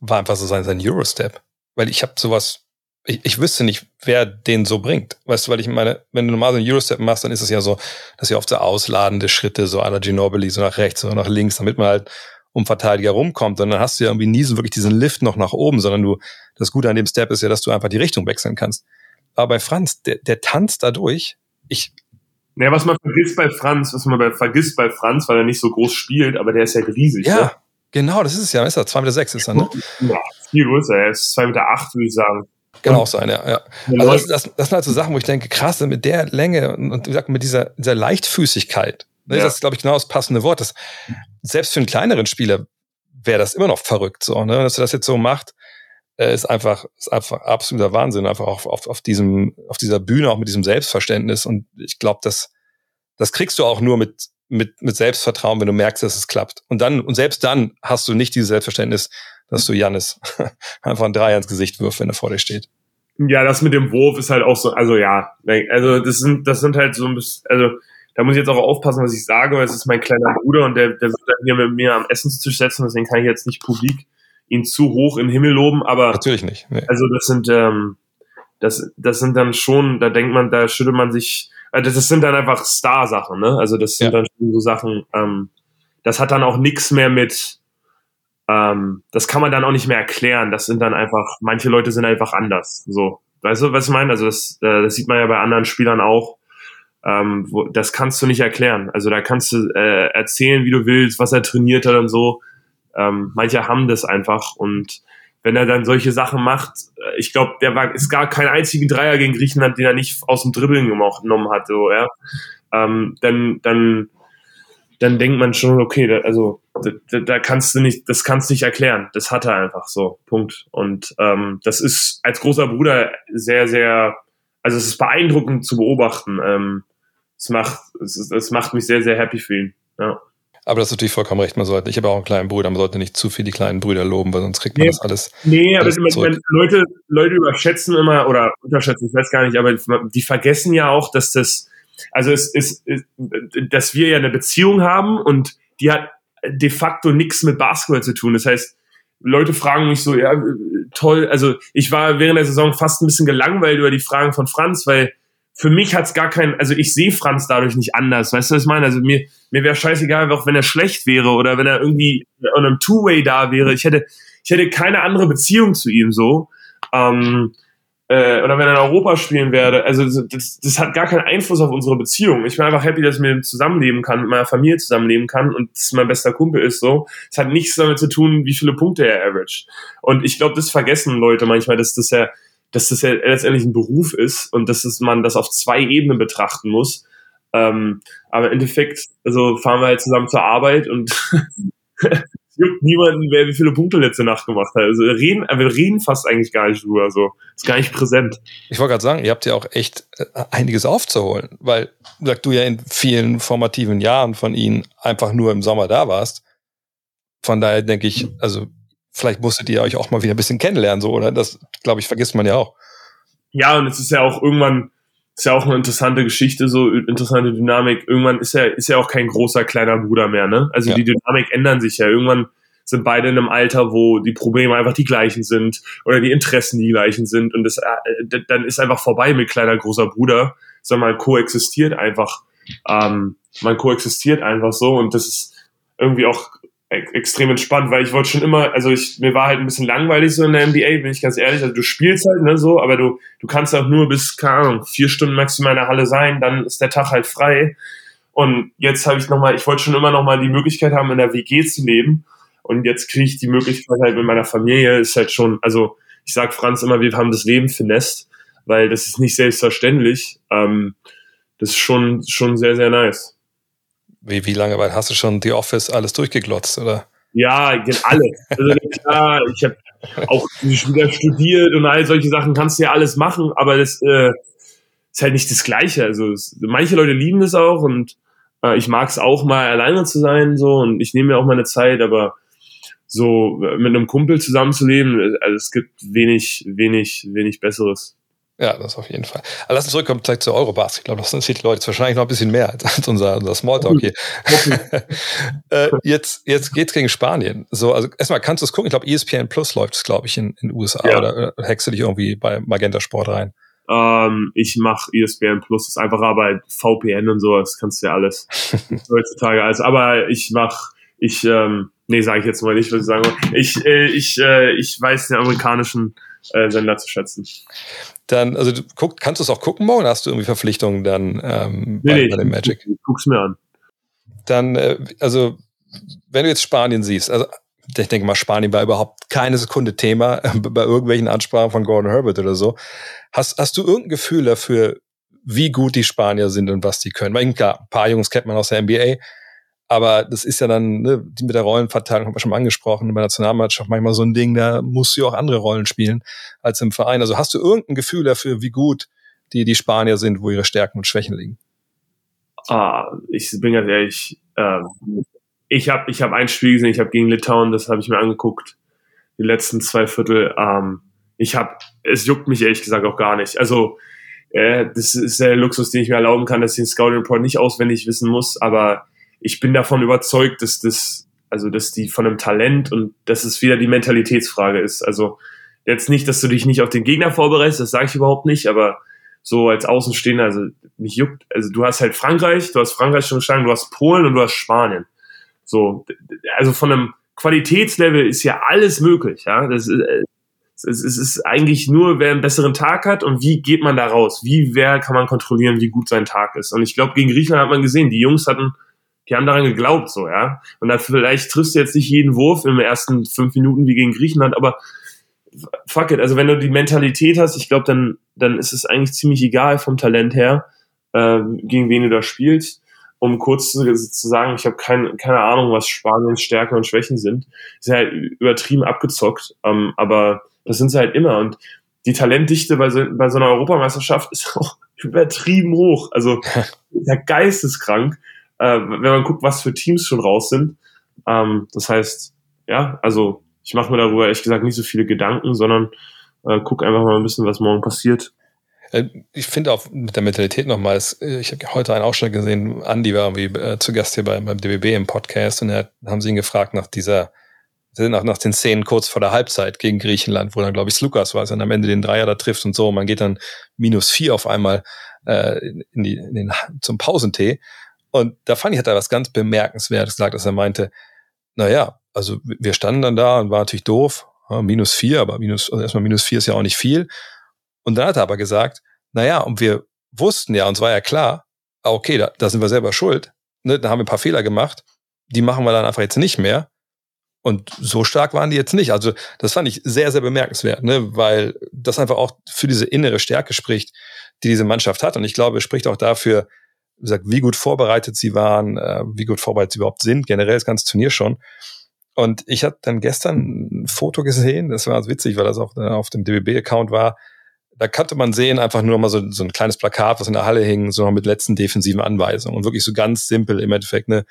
war einfach so sein, sein Eurostep. Weil ich habe sowas, ich, ich wüsste nicht, wer den so bringt. Weißt du, weil ich meine, wenn du normal so einen Eurostep machst, dann ist es ja so, dass ja oft so ausladende Schritte, so aller Ginobili, so nach rechts oder nach links, damit man halt um Verteidiger rumkommt. Und dann hast du ja irgendwie nie so wirklich diesen Lift noch nach oben, sondern du, das Gute an dem Step ist ja, dass du einfach die Richtung wechseln kannst. Aber bei Franz, der, der tanzt dadurch. Ich. Naja, was man vergisst bei Franz, was man bei, vergisst bei Franz, weil er nicht so groß spielt, aber der ist ja riesig. Ja, ne? genau, das ist es ja. Ist er 2,6 Meter sechs ist er, ne? Ja, viel größer. Er ist 2,8 Meter, acht, würde ich sagen. Genau auch sein, ja. ja. Also das, das, das sind halt so Sachen, wo ich denke, krass, mit der Länge und wie gesagt, mit dieser, dieser Leichtfüßigkeit, Ne, ja. Das ist, glaube ich, genau das passende Wort. Das, selbst für einen kleineren Spieler wäre das immer noch verrückt, so, ne? dass er das jetzt so macht, äh, ist einfach, ist einfach absoluter Wahnsinn, einfach auf, auf, auf diesem, auf dieser Bühne, auch mit diesem Selbstverständnis. Und ich glaube, das, das kriegst du auch nur mit, mit, mit Selbstvertrauen, wenn du merkst, dass es klappt. Und dann, und selbst dann hast du nicht dieses Selbstverständnis, dass du Janis *laughs* einfach ein Dreier ins Gesicht wirft, wenn er vor dir steht. Ja, das mit dem Wurf ist halt auch so, also ja, also das sind, das sind halt so ein bisschen, also da muss ich jetzt auch aufpassen, was ich sage, weil es ist mein kleiner Bruder und der, der wird dann hier mit mir am Essenstisch setzen, deswegen kann ich jetzt nicht publik ihn zu hoch in den Himmel loben, aber natürlich nicht. Nee. Also das sind ähm, das das sind dann schon, da denkt man, da schüttelt man sich, also das sind dann einfach Star-Sachen, ne? Also das sind ja. dann schon so Sachen, ähm, das hat dann auch nichts mehr mit, ähm, das kann man dann auch nicht mehr erklären. Das sind dann einfach, manche Leute sind einfach anders. So, Weißt du, was ich meine? Also das, äh, das sieht man ja bei anderen Spielern auch. Ähm, wo, das kannst du nicht erklären. Also da kannst du äh, erzählen, wie du willst, was er trainiert hat und so. Ähm, manche haben das einfach und wenn er dann solche Sachen macht, äh, ich glaube, der war, ist gar kein einzigen Dreier gegen Griechenland, den er nicht aus dem Dribbeln genommen hat, so, ja. Ähm, dann, dann, dann denkt man schon, okay, da, also da, da kannst du nicht, das kannst du nicht erklären. Das hat er einfach so. Punkt. Und ähm, das ist als großer Bruder sehr, sehr, also es ist beeindruckend zu beobachten. Ähm, es macht, es, es macht mich sehr, sehr happy für ihn. Ja. Aber das ist natürlich vollkommen recht. Man sollte, ich habe auch einen kleinen Bruder, man sollte nicht zu viel die kleinen Brüder loben, weil sonst kriegt man Nee. das alles. Nee, aber alles zurück. wenn Leute, Leute überschätzen immer oder unterschätzen, ich weiß gar nicht, aber die vergessen ja auch, dass das, also es ist, dass wir ja eine Beziehung haben und die hat de facto nichts mit Basketball zu tun. Das heißt, Leute fragen mich so, ja, toll, also ich war während der Saison fast ein bisschen gelangweilt über die Fragen von Franz, weil für mich hat's gar keinen, also ich sehe Franz dadurch nicht anders, weißt du, was ich meine? Also mir, mir wäre scheißegal, auch wenn er schlecht wäre oder wenn er irgendwie on einem Two-Way da wäre. Ich hätte, ich hätte keine andere Beziehung zu ihm so. Ähm, äh, oder wenn er in Europa spielen werde. Also das, das hat gar keinen Einfluss auf unsere Beziehung. Ich bin einfach happy, dass ich mit ihm zusammenleben kann, mit meiner Familie zusammenleben kann und dass mein bester Kumpel ist so. Es hat nichts damit zu tun, wie viele Punkte er average. Und ich glaube, das vergessen Leute manchmal, dass das ja, dass das ja letztendlich ein Beruf ist und dass es, man das auf zwei Ebenen betrachten muss. Ähm, aber im Endeffekt, also fahren wir halt zusammen zur Arbeit und *laughs* juckt niemanden, wer wie viele Punkte letzte Nacht gemacht hat. Also reden, wir reden fast eigentlich gar nicht drüber, so. Ist gar nicht präsent. Ich wollte gerade sagen, ihr habt ja auch echt äh, einiges aufzuholen, weil sag du ja in vielen formativen Jahren von ihnen einfach nur im Sommer da warst. Von daher denke ich, also vielleicht musstet ihr euch auch mal wieder ein bisschen kennenlernen, so, oder? Das, glaube ich, vergisst man ja auch. Ja, und es ist ja auch irgendwann, ist ja auch eine interessante Geschichte, so interessante Dynamik. Irgendwann ist er, ist ja auch kein großer kleiner Bruder mehr, ne? Also Ja. die Dynamik ändern sich ja. Irgendwann sind beide in einem Alter, wo die Probleme einfach die gleichen sind oder die Interessen die gleichen sind und das, äh, dann ist einfach vorbei mit kleiner großer Bruder, sondern man koexistiert einfach, ähm, man koexistiert einfach so und das ist irgendwie auch extrem entspannt, weil ich wollte schon immer, also ich, mir war halt ein bisschen langweilig so in der NBA, bin ich ganz ehrlich, also du spielst halt, ne, so, aber du, du kannst auch nur bis, keine Ahnung, vier Stunden maximal in der Halle sein, dann ist der Tag halt frei. Und jetzt habe ich nochmal, ich wollte schon immer nochmal die Möglichkeit haben, in der WG zu leben. Und jetzt kriege ich die Möglichkeit halt mit meiner Familie, ist halt schon, also ich sag Franz immer, wir haben das Leben finest, weil das ist nicht selbstverständlich, ähm, das ist schon, schon sehr, sehr nice. Wie, wie lange weit hast du schon The Office alles durchgeglotzt, oder? Ja, geht alle. Also *laughs* klar, ich habe auch wieder studiert und all solche Sachen kannst du ja alles machen, aber das äh, ist halt nicht das Gleiche. Also es, manche Leute lieben es auch und äh, ich mag es auch mal alleine zu sein so und ich nehme mir auch meine Zeit, aber so äh, mit einem Kumpel zusammenzuleben, äh, also es gibt wenig, wenig, wenig Besseres. Ja, das auf jeden Fall. Aber lass uns zurückkommen vielleicht zu Eurobasket. Ich glaube, das interessiert die Leute jetzt wahrscheinlich noch ein bisschen mehr als *laughs* als unser, unser Smalltalk hier. *laughs* äh, jetzt, jetzt geht's gegen Spanien. So, also erstmal kannst du es gucken. Ich glaube, ESPN Plus läuft es, glaube ich, in den USA. Ja. Oder äh, hackst du dich irgendwie bei Magenta Sport rein? Ähm, ich mache ESPN Plus, ist einfacher bei VPN und sowas, kannst du ja alles *laughs* heutzutage alles. Aber ich mach, ich, ähm, nee, sage ich jetzt mal nicht, was ich sagen wollte. Ich, äh, ich, äh, ich weiß den amerikanischen äh, Sender zu schätzen. Dann, also du guck, kannst du es auch gucken morgen? Hast du irgendwie Verpflichtungen dann ähm, bei, bei dem Magic? Ich guck's mir an. Dann, äh, also wenn du jetzt Spanien siehst, also ich denke mal, Spanien war überhaupt keine Sekunde Thema äh, bei irgendwelchen Ansprachen von Gordon Herbert oder so. Hast, hast du irgendein Gefühl dafür, wie gut die Spanier sind und was die können? Weil klar, ein paar Jungs kennt man aus der NBA, aber das ist ja dann, ne, mit der Rollenverteilung haben wir schon mal angesprochen, bei der Nationalmannschaft manchmal so ein Ding, da musst du auch andere Rollen spielen als im Verein. Also hast du irgendein Gefühl dafür, wie gut die, die Spanier sind, wo ihre Stärken und Schwächen liegen? Ah, ich bin ganz ehrlich, ähm, ich habe ich hab ein Spiel gesehen, ich habe gegen Litauen, das habe ich mir angeguckt, die letzten zwei Viertel. Ähm, ich habe, es juckt mich ehrlich gesagt auch gar nicht. Also äh, das ist der Luxus, den ich mir erlauben kann, dass ich den Scouting Report nicht auswendig wissen muss, aber ich bin davon überzeugt, dass das, also dass die von einem Talent und dass es wieder die Mentalitätsfrage ist. Also jetzt nicht, dass du dich nicht auf den Gegner vorbereitest, das sage ich überhaupt nicht, aber so als Außenstehender, also mich juckt, also du hast halt Frankreich, du hast Frankreich schon geschlagen, du hast Polen und du hast Spanien. So, also von einem Qualitätslevel ist ja alles möglich, ja. Das, Es, es ist eigentlich nur, wer einen besseren Tag hat und wie geht man da raus? Wie, wer kann man kontrollieren, wie gut sein Tag ist? Und ich glaube, gegen Griechenland hat man gesehen, die Jungs hatten, die haben daran geglaubt, so, ja. Und da vielleicht triffst du jetzt nicht jeden Wurf in den ersten fünf Minuten wie gegen Griechenland, aber fuck it, also wenn du die Mentalität hast, ich glaube, dann, dann ist es eigentlich ziemlich egal vom Talent her, äh, gegen wen du da spielst. Um kurz zu, zu sagen, ich habe kein, keine Ahnung, was Spaniens Stärken und Schwächen sind. Sind halt übertrieben abgezockt, ähm, aber das sind sie halt immer. Und die Talentdichte bei so, bei so einer Europameisterschaft ist *laughs* auch übertrieben hoch. Also *laughs* der geisteskrank, äh, wenn man guckt, was für Teams schon raus sind. Ähm, das heißt, ja, also ich mache mir darüber ehrlich gesagt nicht so viele Gedanken, sondern äh, guck einfach mal ein bisschen, was morgen passiert. Äh, ich finde auch mit der Mentalität nochmal, äh, ich habe heute einen Ausschnitt gesehen, Andi war irgendwie äh, zu Gast hier beim, beim DBB im Podcast und da haben sie ihn gefragt nach dieser, nach, nach den Szenen kurz vor der Halbzeit gegen Griechenland, wo dann, glaube ich, Lukas war, und am Ende den Dreier da trifft und so, und man geht dann minus vier auf einmal äh, in die, in den, zum Pausentee. Und da fand ich, hat er was ganz Bemerkenswertes gesagt, dass er meinte, naja, also wir standen dann da und war natürlich doof, ja, minus vier, aber minus, also erstmal minus vier ist ja auch nicht viel. Und dann hat er aber gesagt, naja, und wir wussten ja, uns war ja klar, ah, okay, da, da sind wir selber schuld. Ne, da haben wir ein paar Fehler gemacht. Die machen wir dann einfach jetzt nicht mehr. Und so stark waren die jetzt nicht. Also das fand ich sehr, sehr bemerkenswert, ne? weil das einfach auch für diese innere Stärke spricht, die diese Mannschaft hat. Und ich glaube, es spricht auch dafür, wie gesagt, wie gut vorbereitet sie waren, äh, wie gut vorbereitet sie überhaupt sind, generell das ganze Turnier schon. Und ich hatte dann gestern ein Foto gesehen, das war witzig, weil das auch auf dem DBB-Account war. Da konnte man sehen, einfach nur mal so, so ein kleines Plakat, was in der Halle hing, so noch mit letzten defensiven Anweisungen. Und wirklich so ganz simpel im Endeffekt, ne?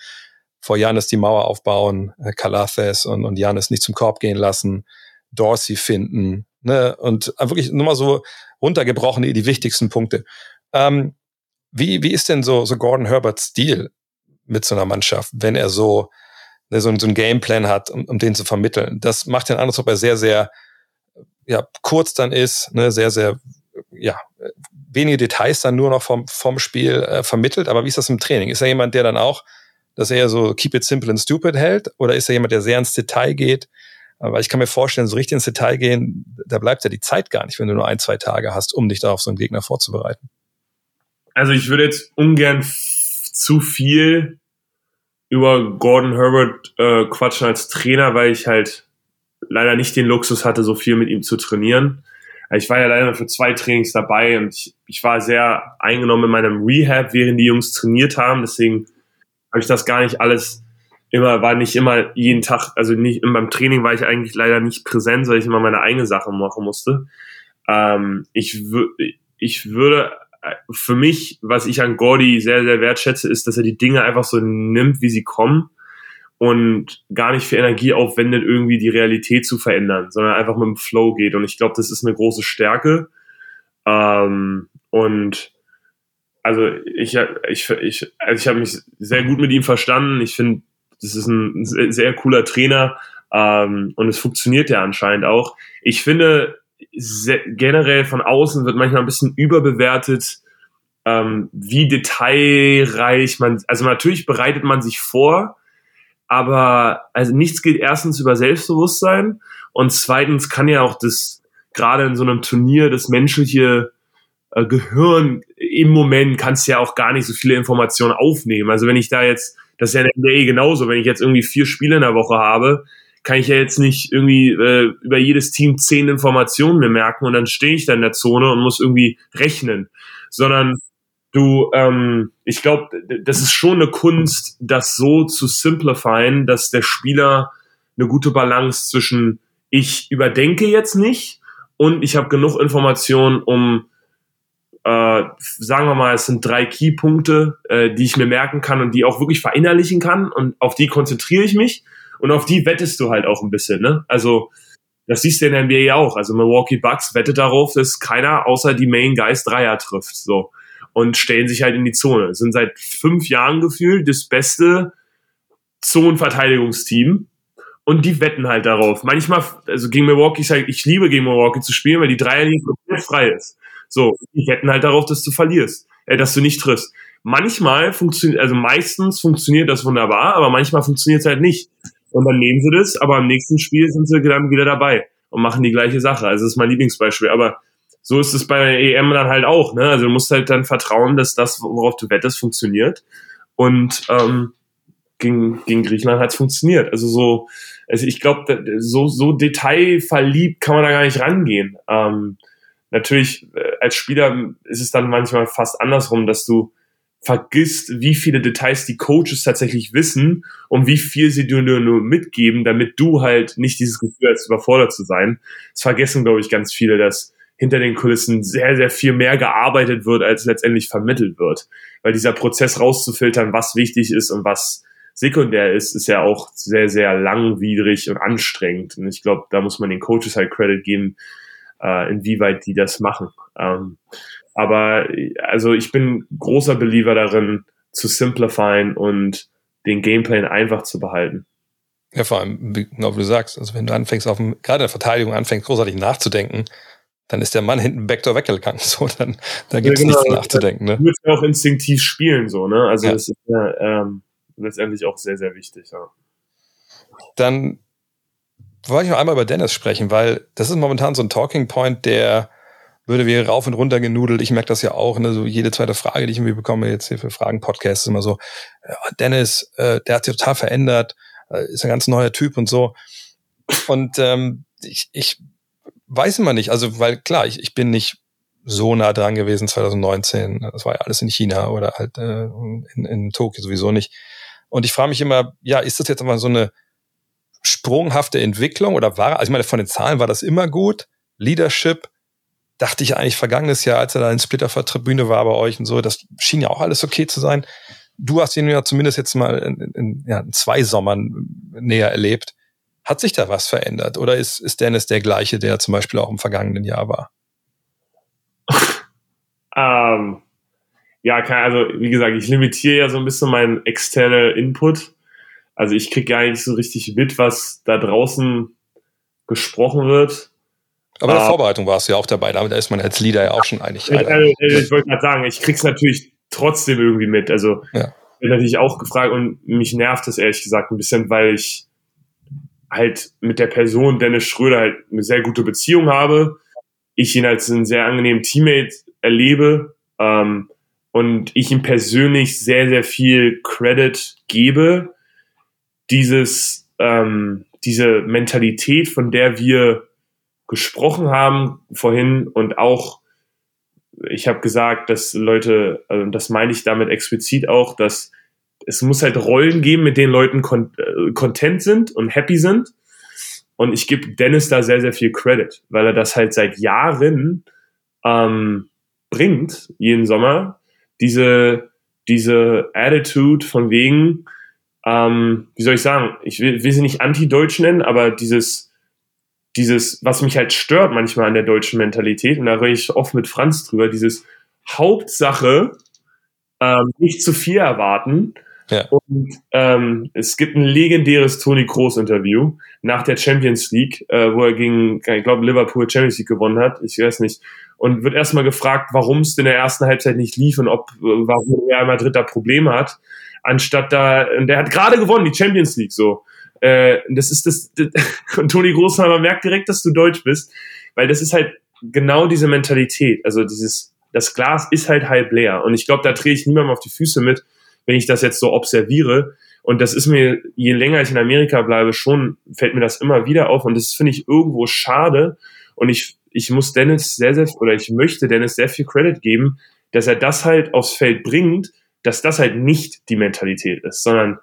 Vor Janis die Mauer aufbauen, äh, Calathes und, und Janis nicht zum Korb gehen lassen, Dorsey finden, ne? Und wirklich nur mal so runtergebrochen, die, die wichtigsten Punkte. Ähm, wie, wie ist denn so, so Gordon Herberts Stil mit so einer Mannschaft, wenn er so, ne, so, so ein Gameplan hat, um, um den zu vermitteln. Das macht den Eindruck, ob er sehr, sehr ja, kurz dann ist, ne, sehr, sehr, ja, wenige Details dann nur noch vom, vom Spiel äh, vermittelt. Aber wie ist das im Training? Ist er jemand, der dann auch, dass er so keep it simple and stupid hält? Oder ist er jemand, der sehr ins Detail geht? Aber ich kann mir vorstellen, so richtig ins Detail gehen, da bleibt ja die Zeit gar nicht, wenn du nur ein, zwei Tage hast, um dich da auf so einen Gegner vorzubereiten. Also ich würde jetzt ungern zu viel über Gordon Herbert äh, quatschen als Trainer, weil ich halt leider nicht den Luxus hatte, so viel mit ihm zu trainieren. Ich war ja leider für zwei Trainings dabei und ich, ich war sehr eingenommen in meinem Rehab, während die Jungs trainiert haben. Deswegen habe ich das gar nicht alles immer, war nicht immer jeden Tag, also nicht beim Training war ich eigentlich leider nicht präsent, weil ich immer meine eigene Sache machen musste. Ähm, ich, ich würde für mich, was ich an Gordy sehr, sehr wertschätze, ist, dass er die Dinge einfach so nimmt, wie sie kommen und gar nicht für Energie aufwendet, irgendwie die Realität zu verändern, sondern einfach mit dem Flow geht. Und ich glaube, das ist eine große Stärke. Ähm, und also ich, ich, ich, also ich habe mich sehr gut mit ihm verstanden. Ich finde, das ist ein sehr, sehr cooler Trainer ähm, und es funktioniert ja anscheinend auch. Ich finde, generell von außen wird manchmal ein bisschen überbewertet, ähm, wie detailreich man, also natürlich bereitet man sich vor, aber also nichts geht erstens über Selbstbewusstsein und zweitens kann ja auch das gerade in so einem Turnier das menschliche äh, Gehirn im Moment kannst ja auch gar nicht so viele Informationen aufnehmen. Also wenn ich da jetzt, das ist ja in der NBA genauso, wenn ich jetzt irgendwie vier Spiele in der Woche habe, kann ich ja jetzt nicht irgendwie äh, über jedes Team zehn Informationen mir merken und dann stehe ich da in der Zone und muss irgendwie rechnen, sondern du, ähm, ich glaube, das ist schon eine Kunst, das so zu simplifieren, dass der Spieler eine gute Balance zwischen ich überdenke jetzt nicht und ich habe genug Informationen, um äh, sagen wir mal, es sind drei Keypunkte, äh, die ich mir merken kann und die auch wirklich verinnerlichen kann und auf die konzentriere ich mich und auf die wettest du halt auch ein bisschen, ne? Also, das siehst du in der NBA ja auch. Also Milwaukee Bucks wettet darauf, dass keiner außer die Main Guys Dreier trifft, so. Und stellen sich halt in die Zone. Sind seit fünf Jahren gefühlt das beste Zonenverteidigungsteam. Und die wetten halt darauf. Manchmal, also gegen Milwaukee, ich, sag, ich liebe gegen Milwaukee zu spielen, weil die Dreierlinie komplett frei ist. So, die wetten halt darauf, dass du verlierst, äh, dass du nicht triffst. Manchmal funktioniert, also meistens funktioniert das wunderbar, aber manchmal funktioniert es halt nicht. Und dann nehmen sie das, aber im nächsten Spiel sind sie dann wieder dabei. und machen die gleiche Sache. Also das ist mein Lieblingsbeispiel. Aber so ist es bei der EM dann halt auch. Ne? Also du musst halt dann vertrauen, dass das, worauf du wettest, funktioniert. Und ähm, gegen, gegen Griechenland hat es funktioniert. Also so, also ich glaube, so, so detailverliebt kann man da gar nicht rangehen. Ähm, natürlich, äh, als Spieler ist es dann manchmal fast andersrum, dass du vergisst, wie viele Details die Coaches tatsächlich wissen und wie viel sie dir nur, nur mitgeben, damit du halt nicht dieses Gefühl hast, überfordert zu sein. Das vergessen, glaube ich, ganz viele, dass hinter den Kulissen sehr, sehr viel mehr gearbeitet wird, als letztendlich vermittelt wird. Weil dieser Prozess rauszufiltern, was wichtig ist und was sekundär ist, ist ja auch sehr, sehr langwierig und anstrengend. Und ich glaube, da muss man den Coaches halt Credit geben, äh, inwieweit die das machen. Ähm, aber also ich bin großer Believer darin, zu simplifieren und den Gameplan einfach zu behalten. Ja, vor allem, genau wie du sagst, also wenn du anfängst, auf dem, gerade in der Verteidigung anfängst, großartig nachzudenken, dann ist der Mann hinten Backdoor weggegangen. *laughs* So, dann, da gibt es ja, genau, nichts nachzudenken. Ne? Du willst ja auch instinktiv spielen, so, ne? Also ja. das ist ja ähm, letztendlich auch sehr, sehr wichtig, ja. Dann wollte ich noch einmal über Dennis sprechen, weil das ist momentan so ein Talking Point, der würde wie rauf und runter genudelt. Ich merke das ja auch, ne? so jede zweite Frage, die ich irgendwie bekomme, jetzt hier für Fragen-Podcasts, immer so, ja, Dennis, äh, der hat sich total verändert, äh, ist ein ganz neuer Typ und so. Und ähm, ich, ich weiß immer nicht, also weil klar, ich, ich bin nicht so nah dran gewesen 2019. Das war ja alles in China oder halt äh, in, in Tokio sowieso nicht. Und ich frage mich immer, ja, ist das jetzt aber so eine sprunghafte Entwicklung oder war, also ich meine, von den Zahlen war das immer gut. Leadership, dachte ich eigentlich vergangenes Jahr, als er da in Splitter vor Tribüne war bei euch und so, das schien ja auch alles okay zu sein. Du hast ihn ja zumindest jetzt mal in, in, ja, in zwei Sommern näher erlebt. Hat sich da was verändert oder ist, ist Dennis der gleiche, der zum Beispiel auch im vergangenen Jahr war? *laughs* ähm, ja, also wie gesagt, ich limitiere ja so ein bisschen meinen externen Input. Also ich kriege gar nicht so richtig mit, was da draußen gesprochen wird. Aber in der ah. Vorbereitung warst du ja auch dabei, da ist man als Leader ja auch schon einig. Ich, also, ich wollte gerade sagen, ich krieg's natürlich trotzdem irgendwie mit. Also ja. bin natürlich auch gefragt und mich nervt das ehrlich gesagt ein bisschen, weil ich halt mit der Person Dennis Schröder halt eine sehr gute Beziehung habe. Ich ihn als einen sehr angenehmen Teammate erlebe ähm, und ich ihm persönlich sehr, sehr viel Credit gebe. Dieses, ähm, diese Mentalität, von der wir gesprochen haben vorhin und auch, ich habe gesagt, dass Leute, also das meine ich damit explizit auch, dass es muss halt Rollen geben, mit denen Leuten äh, content sind und happy sind. Und ich gebe Dennis da sehr, sehr viel Credit, weil er das halt seit Jahren ähm, bringt, jeden Sommer. Diese, diese Attitude von wegen, ähm, wie soll ich sagen, ich will, will sie nicht anti-deutsch nennen, aber dieses, dieses, was mich halt stört manchmal an der deutschen Mentalität, und da rede ich oft mit Franz drüber, dieses Hauptsache ähm, nicht zu viel erwarten. Ja. Und ähm, es gibt ein legendäres Toni Kroos Interview nach der Champions League, äh, wo er gegen, ich glaube, Liverpool Champions League gewonnen hat, ich weiß nicht, und wird erstmal gefragt, warum es in der ersten Halbzeit nicht lief und ob, warum er einmal dritter Probleme hat, anstatt da, und der hat gerade gewonnen, die Champions League so. Äh, das ist das, das *laughs* und Toni Großheimer merkt direkt, dass du Deutsch bist, weil das ist halt genau diese Mentalität. Also dieses, das Glas ist halt halb leer. Und ich glaube, da drehe ich niemandem auf die Füße mit, wenn ich das jetzt so observiere. Und das ist mir, je länger ich in Amerika bleibe, schon fällt mir das immer wieder auf. Und das finde ich irgendwo schade. Und ich, ich muss Dennis sehr, sehr, oder ich möchte Dennis sehr viel Credit geben, dass er das halt aufs Feld bringt, dass das halt nicht die Mentalität ist, sondern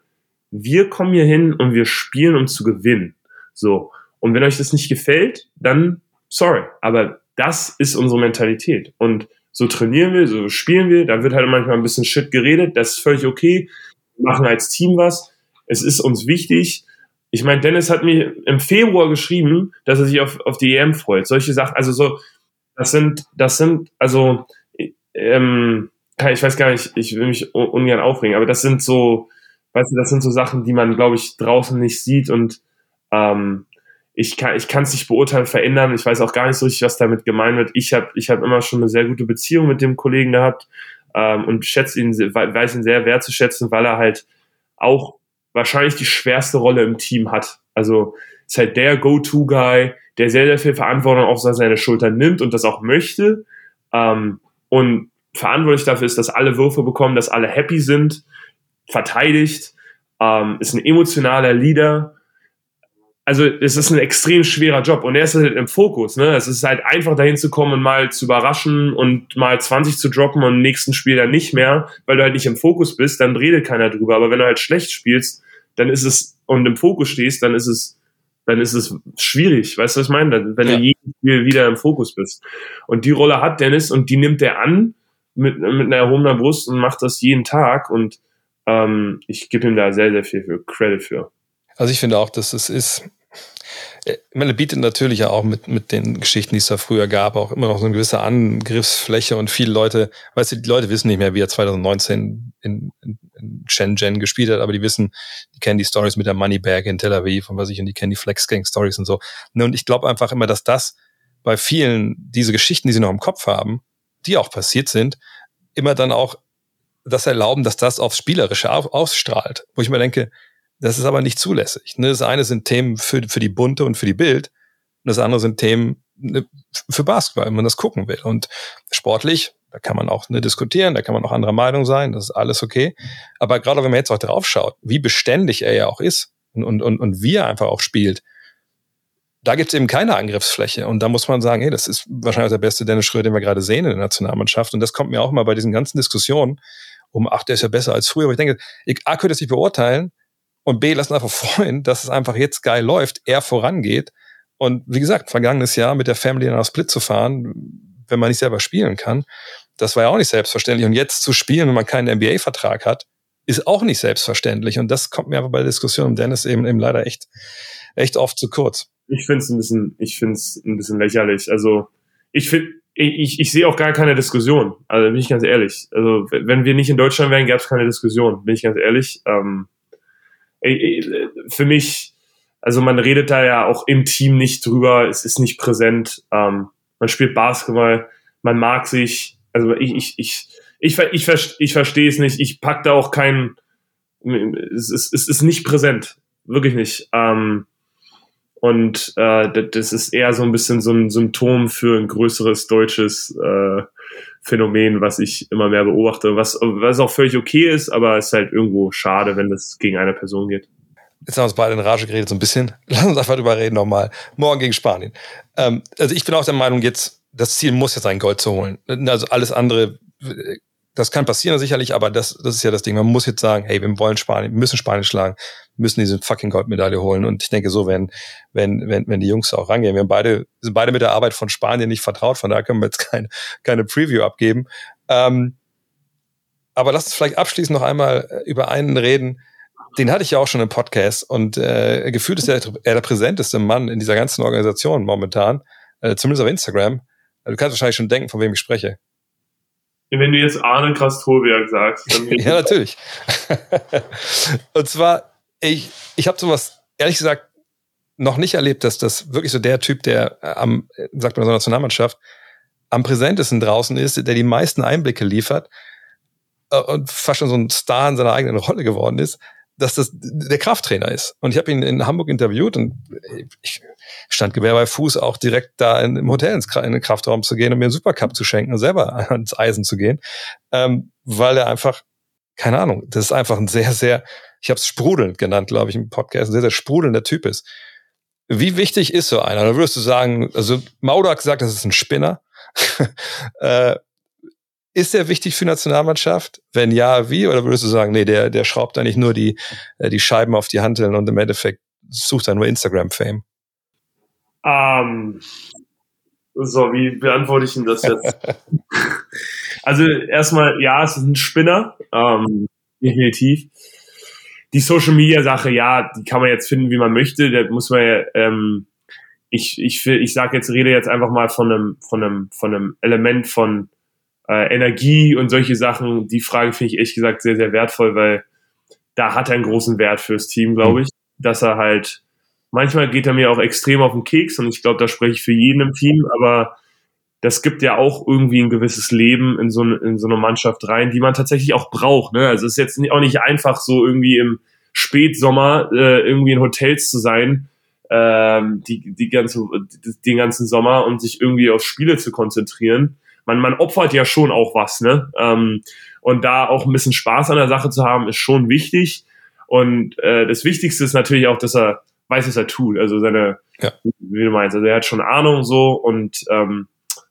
wir kommen hier hin und wir spielen, um zu gewinnen. So. Und wenn euch das nicht gefällt, dann sorry. Aber das ist unsere Mentalität. Und so trainieren wir, so spielen wir. Da wird halt manchmal ein bisschen Shit geredet. Das ist völlig okay. Wir machen als Team was. Es ist uns wichtig. Ich meine, Dennis hat mir im Februar geschrieben, dass er sich auf, auf die EM freut. Solche Sachen, also so, das sind, das sind, also, ähm, ich weiß gar nicht, ich will mich ungern aufregen, aber das sind so, weißt du, das sind so Sachen, die man, glaube ich, draußen nicht sieht und ähm, ich kann ich kann es nicht beurteilen, verändern. Ich weiß auch gar nicht so richtig, was damit gemeint wird. Ich habe ich hab immer schon eine sehr gute Beziehung mit dem Kollegen gehabt ähm, und schätze ihn, weiß ihn sehr wertzuschätzen, weil er halt auch wahrscheinlich die schwerste Rolle im Team hat. Also ist halt der Go-To-Guy, der sehr, sehr viel Verantwortung auf seine Schultern nimmt und das auch möchte. Ähm, und verantwortlich dafür ist, dass alle Würfe bekommen, dass alle happy sind, verteidigt, ähm, ist ein emotionaler Leader. Also es ist ein extrem schwerer Job und er ist halt im Fokus. Ne? Es ist halt einfach dahin zu kommen und mal zu überraschen und mal 20 zu droppen und im nächsten Spiel dann nicht mehr, weil du halt nicht im Fokus bist, dann redet keiner drüber. Aber wenn du halt schlecht spielst, dann ist es und im Fokus stehst, dann ist es dann ist es schwierig, weißt du, was ich meine? Wenn ja. du jedes Spiel wieder im Fokus bist. Und die Rolle hat Dennis und die nimmt er an mit, mit einer erhobener Brust und macht das jeden Tag und ähm, ich gebe ihm da sehr, sehr viel für Credit für. Also ich finde auch, dass es ist, ich meine, bietet natürlich ja auch mit, mit den Geschichten, die es da früher gab, auch immer noch so eine gewisse Angriffsfläche und viele Leute, weißt du, die Leute wissen nicht mehr, wie er 2019 in, in, in Shenzhen gespielt hat, aber die wissen, die kennen die Stories mit der Moneybag in Tel Aviv und was ich, und die kennen die Flexgang Stories und so. Ne, und ich glaube einfach immer, dass das bei vielen, diese Geschichten, die sie noch im Kopf haben, die auch passiert sind, immer dann auch das erlauben, dass das aufs Spielerische ausstrahlt. Wo ich mir denke, das ist aber nicht zulässig. Ne? Das eine sind Themen für, für die Bunte und für die Bild. Und das andere sind Themen ne, für Basketball, wenn man das gucken will. Und sportlich, da kann man auch ne, diskutieren, da kann man auch anderer Meinung sein, das ist alles okay. Aber gerade wenn man jetzt auch drauf schaut, wie beständig er ja auch ist und, und, und, und wie er einfach auch spielt, da gibt es eben keine Angriffsfläche. Und da muss man sagen, hey, das ist wahrscheinlich der beste Dennis Schröder, den wir gerade sehen in der Nationalmannschaft. Und das kommt mir auch mal bei diesen ganzen Diskussionen um, ach, der ist ja besser als früher. Aber ich denke, ich, A, könnte es nicht beurteilen und B, lassen einfach *laughs* freuen, dass es einfach jetzt geil läuft, er vorangeht. Und wie gesagt, vergangenes Jahr mit der Family nach Split zu fahren, wenn man nicht selber spielen kann, das war ja auch nicht selbstverständlich. Und jetzt zu spielen, wenn man keinen NBA-Vertrag hat, ist auch nicht selbstverständlich. Und das kommt mir aber bei der Diskussion um Dennis eben, eben leider echt, echt oft zu kurz. Ich finde es ein bisschen, ich finde es ein bisschen lächerlich. Also ich finde, ich, ich sehe auch gar keine Diskussion. Also bin ich ganz ehrlich. Also wenn wir nicht in Deutschland wären, gäbe es keine Diskussion. Bin ich ganz ehrlich. Ähm, für mich, also man redet da ja auch im Team nicht drüber. Es ist nicht präsent. Ähm, man spielt Basketball. Man mag sich. Also ich, ich, ich, ich, ich, ich, ich verstehe es nicht. Ich pack da auch keinen. Es ist, es ist nicht präsent. Wirklich nicht. Ähm, und äh, das ist eher so ein bisschen so ein Symptom für ein größeres deutsches äh, Phänomen, was ich immer mehr beobachte, was, was auch völlig okay ist, aber es ist halt irgendwo schade, wenn das gegen eine Person geht. Jetzt haben wir uns beide in Rage geredet, so ein bisschen. *laughs* Lass uns einfach drüber reden nochmal. Morgen gegen Spanien. Ähm, also ich bin auch der Meinung, jetzt, das Ziel muss jetzt sein, Gold zu holen. Also alles andere das kann passieren sicherlich, aber das, das ist ja das Ding. Man muss jetzt sagen, hey, wir wollen Spanien, wir müssen Spanien schlagen, müssen diese fucking Goldmedaille holen. Und ich denke so, wenn, wenn, wenn, wenn die Jungs auch rangehen, wir haben beide, sind beide mit der Arbeit von Spanien nicht vertraut, von daher können wir jetzt keine, keine Preview abgeben. Ähm, aber lass uns vielleicht abschließend noch einmal äh, über einen reden, den hatte ich ja auch schon im Podcast und äh, gefühlt ist er der, der präsenteste Mann in dieser ganzen Organisation momentan, äh, zumindest auf Instagram. Du kannst wahrscheinlich schon denken, von wem ich spreche. Wenn du jetzt Arne Krastolberg sagst. Dann *laughs* ja, natürlich. *laughs* und zwar, ich, ich habe sowas, ehrlich gesagt, noch nicht erlebt, dass das wirklich so der Typ, der am, sagt man so Nationalmannschaft, am präsentesten draußen ist, der die meisten Einblicke liefert äh, und fast schon so ein Star in seiner eigenen Rolle geworden ist, dass das der Krafttrainer ist. Und ich habe ihn in Hamburg interviewt und ich stand Gewehr bei Fuß auch direkt da in, im Hotel ins, in den Kraftraum zu gehen und mir einen Supercup zu schenken und selber *laughs* ans Eisen zu gehen, ähm, weil er einfach, keine Ahnung, das ist einfach ein sehr, sehr, ich habe es sprudelnd genannt, glaube ich, im Podcast, ein sehr, sehr sprudelnder Typ ist. Wie wichtig ist so einer? Da würdest du sagen, also Maudak sagt, das ist ein Spinner. *laughs* äh, ist der wichtig für Nationalmannschaft? Wenn ja, wie? Oder würdest du sagen, nee, der, der schraubt eigentlich nur die, äh, die Scheiben auf die Hanteln und im Endeffekt sucht er nur Instagram-Fame? Ähm, so, wie beantworte ich denn das jetzt? *laughs* also erstmal, ja, es ist ein Spinner, ähm, definitiv. Die Social Media Sache, ja, die kann man jetzt finden, wie man möchte. Da muss man ja, ähm, ich, ich, ich sag jetzt, rede jetzt einfach mal von einem, von einem, von einem Element von äh, Energie und solche Sachen. Die Frage finde ich ehrlich gesagt sehr, sehr wertvoll, weil da hat er einen großen Wert fürs Team, glaube mhm. ich, dass er halt manchmal geht er mir auch extrem auf den Keks und ich glaube, da spreche ich für jeden im Team, aber das gibt ja auch irgendwie ein gewisses Leben in so, in so eine Mannschaft rein, die man tatsächlich auch braucht. Ne? Also es ist jetzt auch nicht einfach so irgendwie im Spätsommer äh, irgendwie in Hotels zu sein ähm, die, die ganze, den ganzen Sommer und sich irgendwie auf Spiele zu konzentrieren. Man, man opfert ja schon auch was, ne? Ähm, und da auch ein bisschen Spaß an der Sache zu haben, ist schon wichtig. Und äh, das Wichtigste ist natürlich auch, dass er weiß, was er tut. Also seine, Ja. wie du meinst, also er hat schon Ahnung so und ähm,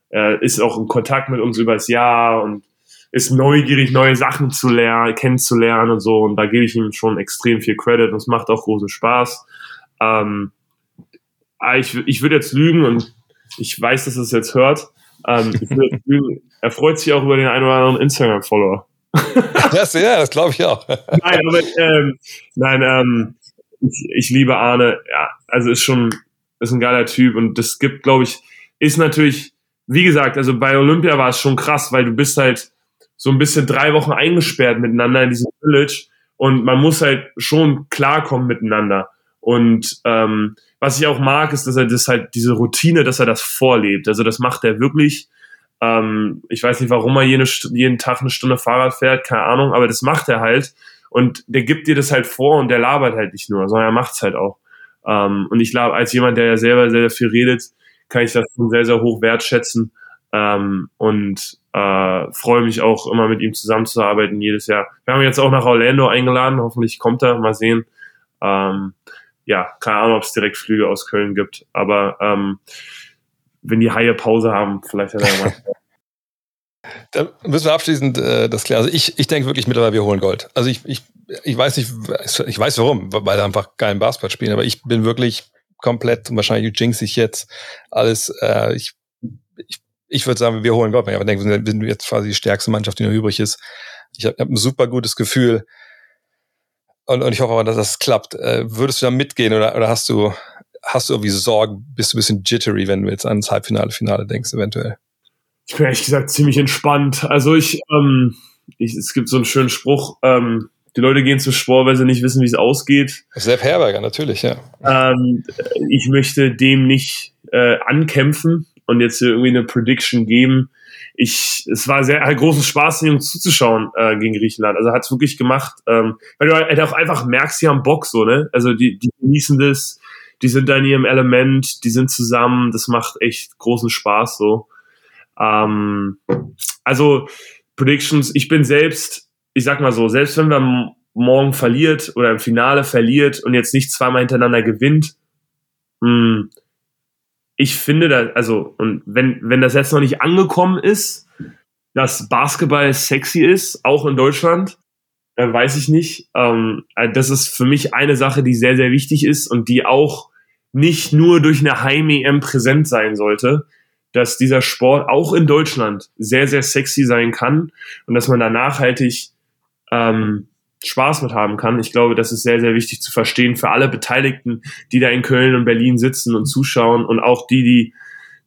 er ist auch in Kontakt mit uns übers Jahr und ist neugierig, neue Sachen zu lernen, kennenzulernen und so. Und da gebe ich ihm schon extrem viel Credit und es macht auch großen Spaß. Ähm, ich, ich würde jetzt lügen und ich weiß, dass es jetzt hört. Ähm. Er freut sich auch über den einen oder anderen Instagram-Follower. *laughs* Das, ja, das glaube ich auch. *laughs* Nein, aber ähm, nein, ähm, ich, ich liebe Arne. Ja, also ist schon ist ein geiler Typ und das gibt, glaube ich, ist natürlich, wie gesagt, also bei Olympia war es schon krass, weil du bist halt so ein bisschen drei Wochen eingesperrt miteinander in diesem Village und man muss halt schon klarkommen miteinander. Und ähm, was ich auch mag, ist, dass er das halt diese Routine, dass er das vorlebt. Also das macht er wirklich. Ähm, ich weiß nicht, warum er jede, St- jeden Tag eine Stunde Fahrrad fährt, keine Ahnung, aber das macht er halt. Und der gibt dir das halt vor und der labert halt nicht nur, sondern er macht's halt auch. Ähm, und ich glaube, als jemand, der ja selber sehr, sehr viel redet, kann ich das schon sehr, sehr hoch wertschätzen. Ähm, und äh, freue mich auch immer mit ihm zusammenzuarbeiten jedes Jahr. Wir haben jetzt auch nach Orlando eingeladen, hoffentlich kommt er, mal sehen. Ähm, ja, keine Ahnung, ob es direkt Flüge aus Köln gibt, aber ähm, wenn die Haie Pause haben, vielleicht hat er mal. *laughs* Da müssen wir abschließend äh, das klären. Also ich, ich denke wirklich mittlerweile, wir holen Gold. Also ich, ich, ich weiß nicht, ich weiß warum, weil wir einfach geilen Basketball spielen, aber ich bin wirklich komplett, und wahrscheinlich jinx ich jetzt alles, äh, ich, ich, ich würde sagen, wir holen Gold. Aber ich denke, wir sind jetzt quasi die stärkste Mannschaft, die noch übrig ist. Ich habe hab ein super gutes Gefühl und, und ich hoffe aber, dass das klappt. Äh, würdest du da mitgehen oder, oder hast du, hast du irgendwie Sorgen, bist du ein bisschen jittery, wenn du jetzt ans Halbfinale, Finale denkst, eventuell? Ich bin ehrlich gesagt ziemlich entspannt. Also ich, ähm, ich es gibt so einen schönen Spruch, ähm, die Leute gehen zum Sport, weil sie nicht wissen, wie es ausgeht. Sepp Herberger, natürlich, ja. Ähm, ich möchte dem nicht äh, ankämpfen und jetzt irgendwie eine Prediction geben. Ich, es war sehr ein großes Spaß, den Jungs zuzuschauen äh, gegen Griechenland. Also hat es wirklich gemacht, ähm, weil du halt auch einfach merkst, die haben Bock so, ne? Also die, die genießen das, die sind da in ihrem Element, die sind zusammen, das macht echt großen Spaß so. Ähm, also Predictions, ich bin selbst, ich sag mal so, selbst wenn wir m- morgen verliert oder im Finale verliert und jetzt nicht zweimal hintereinander gewinnt, mh, ich finde da, also, und wenn, wenn das jetzt noch nicht angekommen ist, dass Basketball sexy ist, auch in Deutschland, dann weiß ich nicht. Ähm, das ist für mich eine Sache, die sehr, sehr wichtig ist und die auch nicht nur durch eine Heim-EM präsent sein sollte, dass dieser Sport auch in Deutschland sehr, sehr sexy sein kann und dass man da nachhaltig ähm, Spaß mit haben kann. Ich glaube, das ist sehr, sehr wichtig zu verstehen für alle Beteiligten, die da in Köln und Berlin sitzen und zuschauen und auch die, die,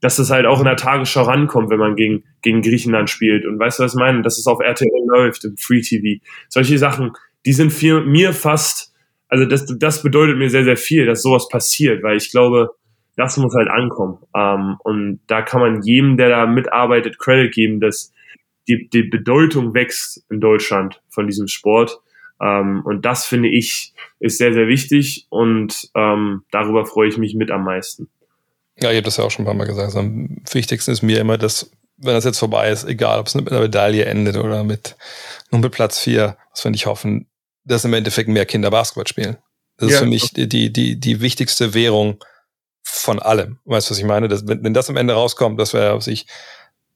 dass das halt auch in der Tagesschau rankommt, wenn man gegen, gegen Griechenland spielt. Und weißt du, was ich meine? Dass es auf RTL läuft, im Free TV. Solche Sachen, die sind für mir fast, also das, das bedeutet mir sehr, sehr viel, dass sowas passiert, weil ich glaube, das muss halt ankommen. Ähm, und da kann man jedem, der da mitarbeitet, Credit geben, dass die, die Bedeutung wächst in Deutschland von diesem Sport. Ähm, und das finde ich ist sehr, sehr wichtig und ähm, darüber freue ich mich mit am meisten. Ja, ich habe das ja auch schon ein paar Mal gesagt. Am wichtigsten ist mir immer, dass, wenn das jetzt vorbei ist, egal ob es mit einer Medaille endet oder mit nur mit Platz vier, was wir nicht hoffen, dass im Endeffekt mehr Kinder Basketball spielen. Das Ja. ist für mich die, die, die, die wichtigste Währung von allem. Weißt du, was ich meine? Das, wenn, wenn das am Ende rauskommt, dass wir, was ich,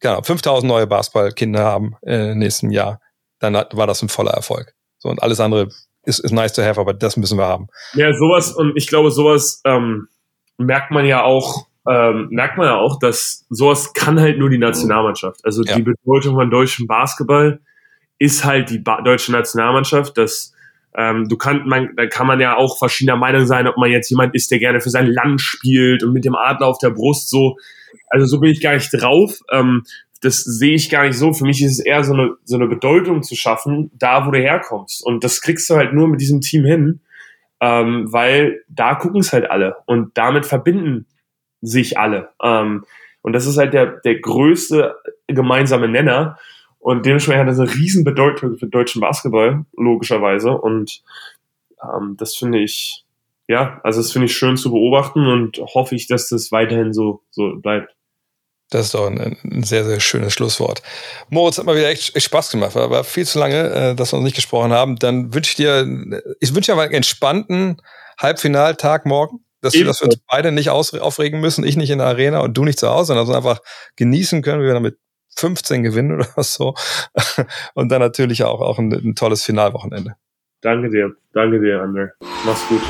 genau, 5000 neue Basketballkinder haben äh, im nächsten Jahr, dann hat, war das ein voller Erfolg. So, und alles andere ist, ist nice to have, aber das müssen wir haben. Ja, sowas, und ich glaube, sowas ähm, merkt man ja auch, ähm, merkt man ja auch, dass sowas kann halt nur die Nationalmannschaft. Also Ja. die Bedeutung von deutschem Basketball ist halt die ba deutsche Nationalmannschaft. Das ähm, du kann, man, da kann man ja auch verschiedener Meinung sein, ob man jetzt jemand ist, der gerne für sein Land spielt und mit dem Adler auf der Brust so. Also so bin ich gar nicht drauf. Ähm, das sehe ich gar nicht so. Für mich ist es eher so eine, so eine Bedeutung zu schaffen, da wo du herkommst. Und das kriegst du halt nur mit diesem Team hin, ähm, weil da gucken es halt alle und damit verbinden sich alle. Ähm, und das ist halt der, der größte gemeinsame Nenner. Und dementsprechend hat das eine riesen Bedeutung für deutschen Basketball, logischerweise. Und ähm, das finde ich, ja, also das finde ich schön zu beobachten und hoffe ich, dass das weiterhin so, so bleibt. Das ist doch ein, ein, sehr, sehr schönes Schlusswort. Moritz, hat mal wieder echt, echt Spaß gemacht, war viel zu lange, äh, dass wir uns nicht gesprochen haben. Dann wünsche ich dir, ich wünsche dir einen entspannten Halbfinaltag morgen, dass, wir, dass wir uns beide nicht aufregen müssen, ich nicht in der Arena und du nicht zu Hause, sondern einfach genießen können, wie wir damit 15 gewinnen oder *laughs* so. Und dann natürlich auch, auch ein, ein tolles Finalwochenende. Danke dir, danke dir, Ander. Mach's gut.